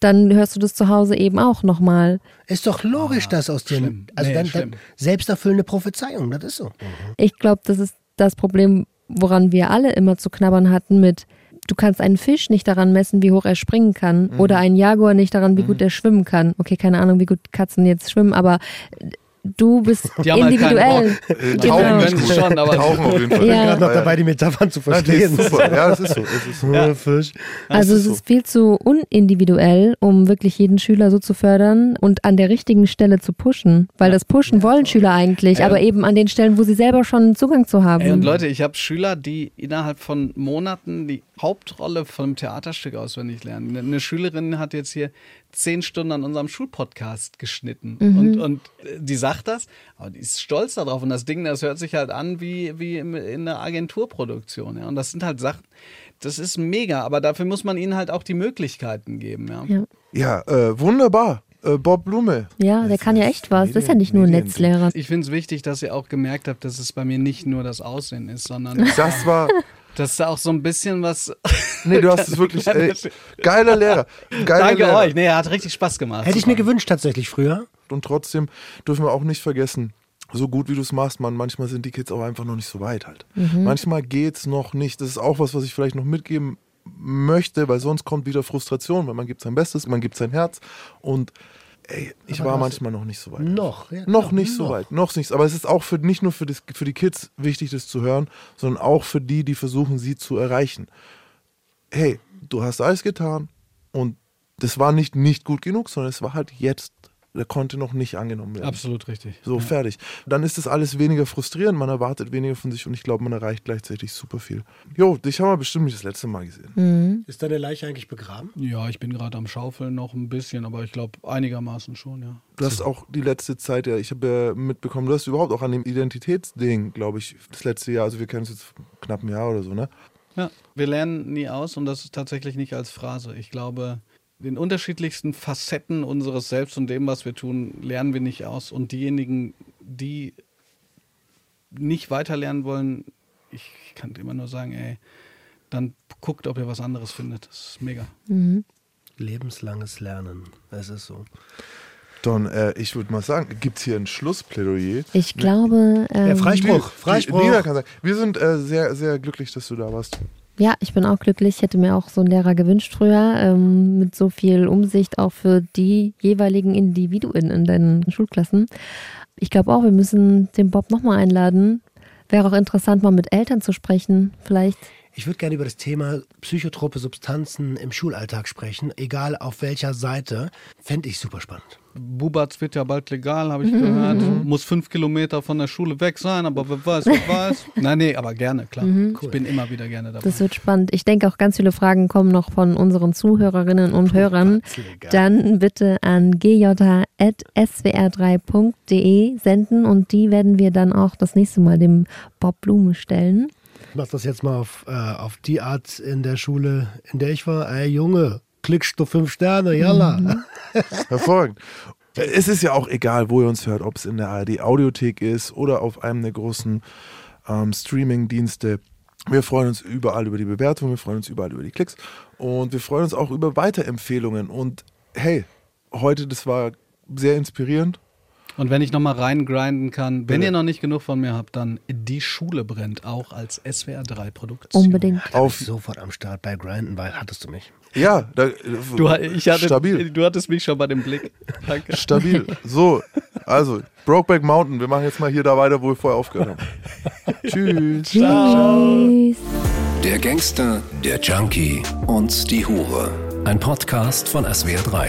dann hörst du das zu Hause eben auch nochmal. Ist doch logisch, dass aus dir. schlimm. Also Nee, dann, dann selbsterfüllende Prophezeiung, das ist so. Ich glaube, das ist das Problem, woran wir alle immer zu knabbern hatten mit, du kannst einen Fisch nicht daran messen, wie hoch er springen kann oder einen Jaguar nicht daran, wie gut er schwimmen kann. Okay, keine Ahnung, wie gut Katzen jetzt schwimmen, aber du bist Die haben halt individuell. Bock. *laughs* Äh, Genau. Tauchen Können sie schon, *laughs* aber- Tauchen auf jeden Fall. Ja. Gerade noch dabei, die Metaphern zu *laughs* Nein, verstehen. ist super. Ja, das ist so. Es ist so. Ja. Fisch. Also es ist viel zu unindividuell, um wirklich jeden Schüler so zu fördern und an der richtigen Stelle zu pushen. Weil das Pushen wollen Schüler eigentlich, aber eben an den Stellen, wo sie selber schon Zugang zu haben. Ey, und Leute, ich habe Schüler, die innerhalb von Monaten die Hauptrolle von einem Theaterstück auswendig lernen. Eine- Eine Schülerin hat jetzt hier zehn Stunden an unserem Schulpodcast geschnitten. Und, und äh, die sagt das, aber die ist stolz darauf. Und das Ding, das hört sich halt an wie, wie in einer Agenturproduktion. Ja? Und das sind halt Sachen, das ist mega, aber dafür muss man ihnen halt auch die Möglichkeiten geben. Ja? Ja. Ja, äh, wunderbar. Äh, Bob Blume. Ja, der kann ja echt was. Das ist ja nicht nur ein Medien- Netzlehrer. Ich finde es wichtig, dass ihr auch gemerkt habt, dass es bei mir nicht nur das Aussehen ist, sondern *laughs* Das war, Das ist auch so ein bisschen was. Nee, du hast *laughs* es wirklich. Ey, geiler Lehrer. Geiler Danke Lehrer. euch. Nee, er hat richtig Spaß gemacht. Hätte ich mir gewünscht tatsächlich früher. Und trotzdem dürfen wir auch nicht vergessen, so gut wie du es machst, man, manchmal sind die Kids auch einfach noch nicht so weit halt. Manchmal geht's noch nicht. Das ist auch was, was ich vielleicht noch mitgeben möchte, weil sonst kommt wieder Frustration, weil man gibt sein Bestes, man gibt sein Herz und ey, ich Aber war manchmal noch nicht so weit. Noch, ja, noch noch, nicht so noch. weit, noch nicht. Aber es ist auch für, nicht nur für, das, für die Kids wichtig, das zu hören, sondern auch für die, die versuchen, sie zu erreichen. Hey, du hast alles getan und das war nicht nicht gut genug, sondern es war halt jetzt, der konnte noch nicht angenommen werden. Absolut richtig. So, fertig. Dann ist das alles weniger frustrierend, man erwartet weniger von sich und ich glaube, man erreicht gleichzeitig super viel. Jo, dich haben wir bestimmt nicht das letzte Mal gesehen. Ist deine Leiche eigentlich begraben? Ja, ich bin gerade am Schaufeln noch ein bisschen, aber ich glaube einigermaßen schon, ja. Du hast auch die letzte Zeit, ja, ich habe ja mitbekommen, du hast überhaupt auch an dem Identitätsding, glaube ich, das letzte Jahr, also wir kennen es jetzt knapp ein Jahr oder so, ne? Ja, wir lernen nie aus und das ist tatsächlich nicht als Phrase. Ich glaube, den unterschiedlichsten Facetten unseres Selbst und dem, was wir tun, lernen wir nicht aus. Und diejenigen, die nicht weiterlernen wollen, ich kann immer nur sagen, ey, dann guckt, ob ihr was anderes findet. Das ist mega. Lebenslanges Lernen. Es ist so. Don, äh, ich würde mal sagen, gibt es hier ein Schlussplädoyer? Ich glaube, Ja, ähm, Freispruch, Die- Freispruch. Nina kann sagen, wir sind äh, sehr, sehr glücklich, dass du da warst. Ja, ich bin auch glücklich. Ich hätte mir auch so einen Lehrer gewünscht früher, ähm, mit so viel Umsicht auch für die jeweiligen Individuen in deinen Schulklassen. Ich glaube auch, wir müssen den Bob nochmal einladen. Wäre auch interessant, mal mit Eltern zu sprechen, vielleicht. Ich würde gerne über das Thema psychotrope Substanzen im Schulalltag sprechen, egal auf welcher Seite. Fände ich super spannend. Bubatz wird ja bald legal, habe ich gehört. Muss fünf Kilometer von der Schule weg sein, aber wer weiß, wer weiß. *laughs* Nein, nee, aber gerne, klar. Ich bin immer wieder gerne dabei. Das wird spannend. Ich denke auch ganz viele Fragen kommen noch von unseren Zuhörerinnen und Hörern. Dann bitte an gj.swr3.de senden und die werden wir dann auch das nächste Mal dem Bob Blume stellen. Ich mach das jetzt mal auf, äh, auf die Art in der Schule, in der ich war. Ey, Junge, klickst du fünf Sterne, yalla. *laughs* Hervorragend. Es ist ja auch egal, wo ihr uns hört, ob es in der ARD Audiothek ist oder auf einem der großen ähm, Streaming-Dienste. Wir freuen uns überall über die Bewertung, wir freuen uns überall über die Klicks und wir freuen uns auch über Weiterempfehlungen. Und hey, heute, das war sehr inspirierend. Und wenn ich nochmal reingrinden kann, wenn Bitte. ihr noch nicht genug von mir habt, dann Die Schule brennt auch als SWR3-Produktion. Unbedingt. Da Auf- ich sofort am Start bei Grinden, weil hattest du mich. Ja, da, Du, ich hatte, stabil. du hattest mich schon bei dem Blick. Danke. Stabil. So, also, Brokeback Mountain. Wir machen jetzt mal hier da weiter, wo wir vorher aufgehört haben. *laughs* Tschüss. Tschüss. Der Gangster, der Junkie und die Hure. Ein Podcast von SWR3.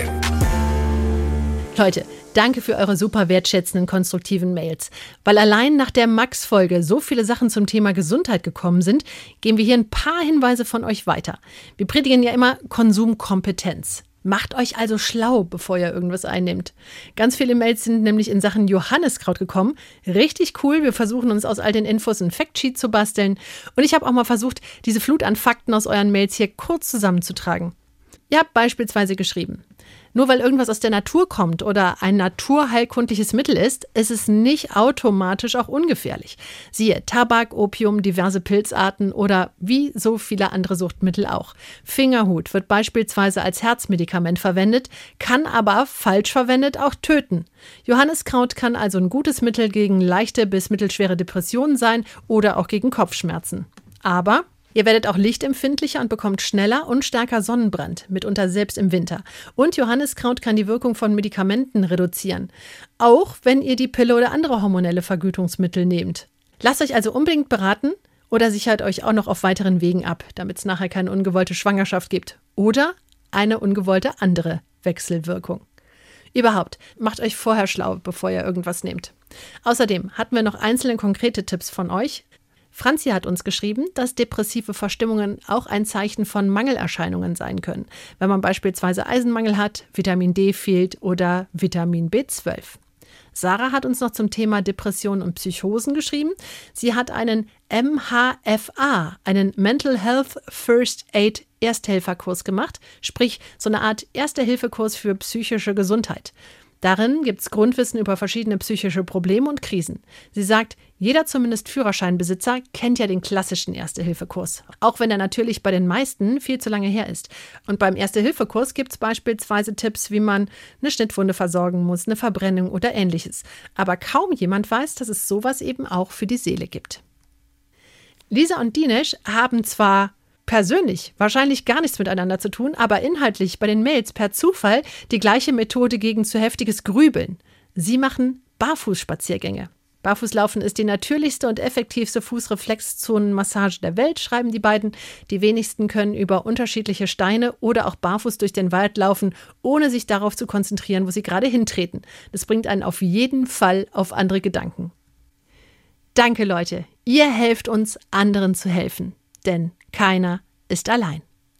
Leute, danke für eure super wertschätzenden, konstruktiven Mails. Weil allein nach der Max-Folge so viele Sachen zum Thema Gesundheit gekommen sind, geben wir hier ein paar Hinweise von euch weiter. Wir predigen ja immer Konsumkompetenz. Macht euch also schlau, bevor ihr irgendwas einnimmt. Ganz viele Mails sind nämlich in Sachen Johanniskraut gekommen. Richtig cool. Wir versuchen uns aus all den Infos ein Factsheet zu basteln. Und ich habe auch mal versucht, diese Flut an Fakten aus euren Mails hier kurz zusammenzutragen. Ihr habt beispielsweise geschrieben, nur weil irgendwas aus der Natur kommt oder ein naturheilkundliches Mittel ist, ist es nicht automatisch auch ungefährlich. Siehe Tabak, Opium, diverse Pilzarten oder wie so viele andere Suchtmittel auch. Fingerhut wird beispielsweise als Herzmedikament verwendet, kann aber falsch verwendet auch töten. Johanniskraut kann also ein gutes Mittel gegen leichte bis mittelschwere Depressionen sein oder auch gegen Kopfschmerzen. Aber Ihr werdet auch lichtempfindlicher und bekommt schneller und stärker Sonnenbrand, mitunter selbst im Winter. Und Johanniskraut kann die Wirkung von Medikamenten reduzieren, auch wenn ihr die Pille oder andere hormonelle Vergütungsmittel nehmt. Lasst euch also unbedingt beraten oder sichert euch auch noch auf weiteren Wegen ab, damit es nachher keine ungewollte Schwangerschaft gibt oder eine ungewollte andere Wechselwirkung. Überhaupt, macht euch vorher schlau, bevor ihr irgendwas nehmt. Außerdem hatten wir noch einzelne konkrete Tipps von euch. Franzi hat uns geschrieben, dass depressive Verstimmungen auch ein Zeichen von Mangelerscheinungen sein können, wenn man beispielsweise Eisenmangel hat, Vitamin D fehlt oder Vitamin B12. Sarah hat uns noch zum Thema Depressionen und Psychosen geschrieben. Sie hat einen MHFA, einen Mental Health First Aid Ersthelferkurs gemacht, sprich so eine Art Erste-Hilfe-Kurs für psychische Gesundheit. Darin gibt es Grundwissen über verschiedene psychische Probleme und Krisen. Sie sagt, jeder zumindest Führerscheinbesitzer kennt ja den klassischen Erste-Hilfe-Kurs, auch wenn er natürlich bei den meisten viel zu lange her ist. Und beim Erste-Hilfe-Kurs gibt es beispielsweise Tipps, wie man eine Schnittwunde versorgen muss, eine Verbrennung oder ähnliches. Aber kaum jemand weiß, dass es sowas eben auch für die Seele gibt. Lisa und Dinesh haben zwar persönlich wahrscheinlich gar nichts miteinander zu tun, aber inhaltlich bei den Mails per Zufall die gleiche Methode gegen zu heftiges Grübeln. Sie machen Barfußspaziergänge. Barfußlaufen ist die natürlichste und effektivste Fußreflexzonenmassage der Welt, schreiben die beiden. Die wenigsten können über unterschiedliche Steine oder auch barfuß durch den Wald laufen, ohne sich darauf zu konzentrieren, wo sie gerade hintreten. Das bringt einen auf jeden Fall auf andere Gedanken. Danke, Leute. Ihr helft uns, anderen zu helfen. Denn keiner ist allein.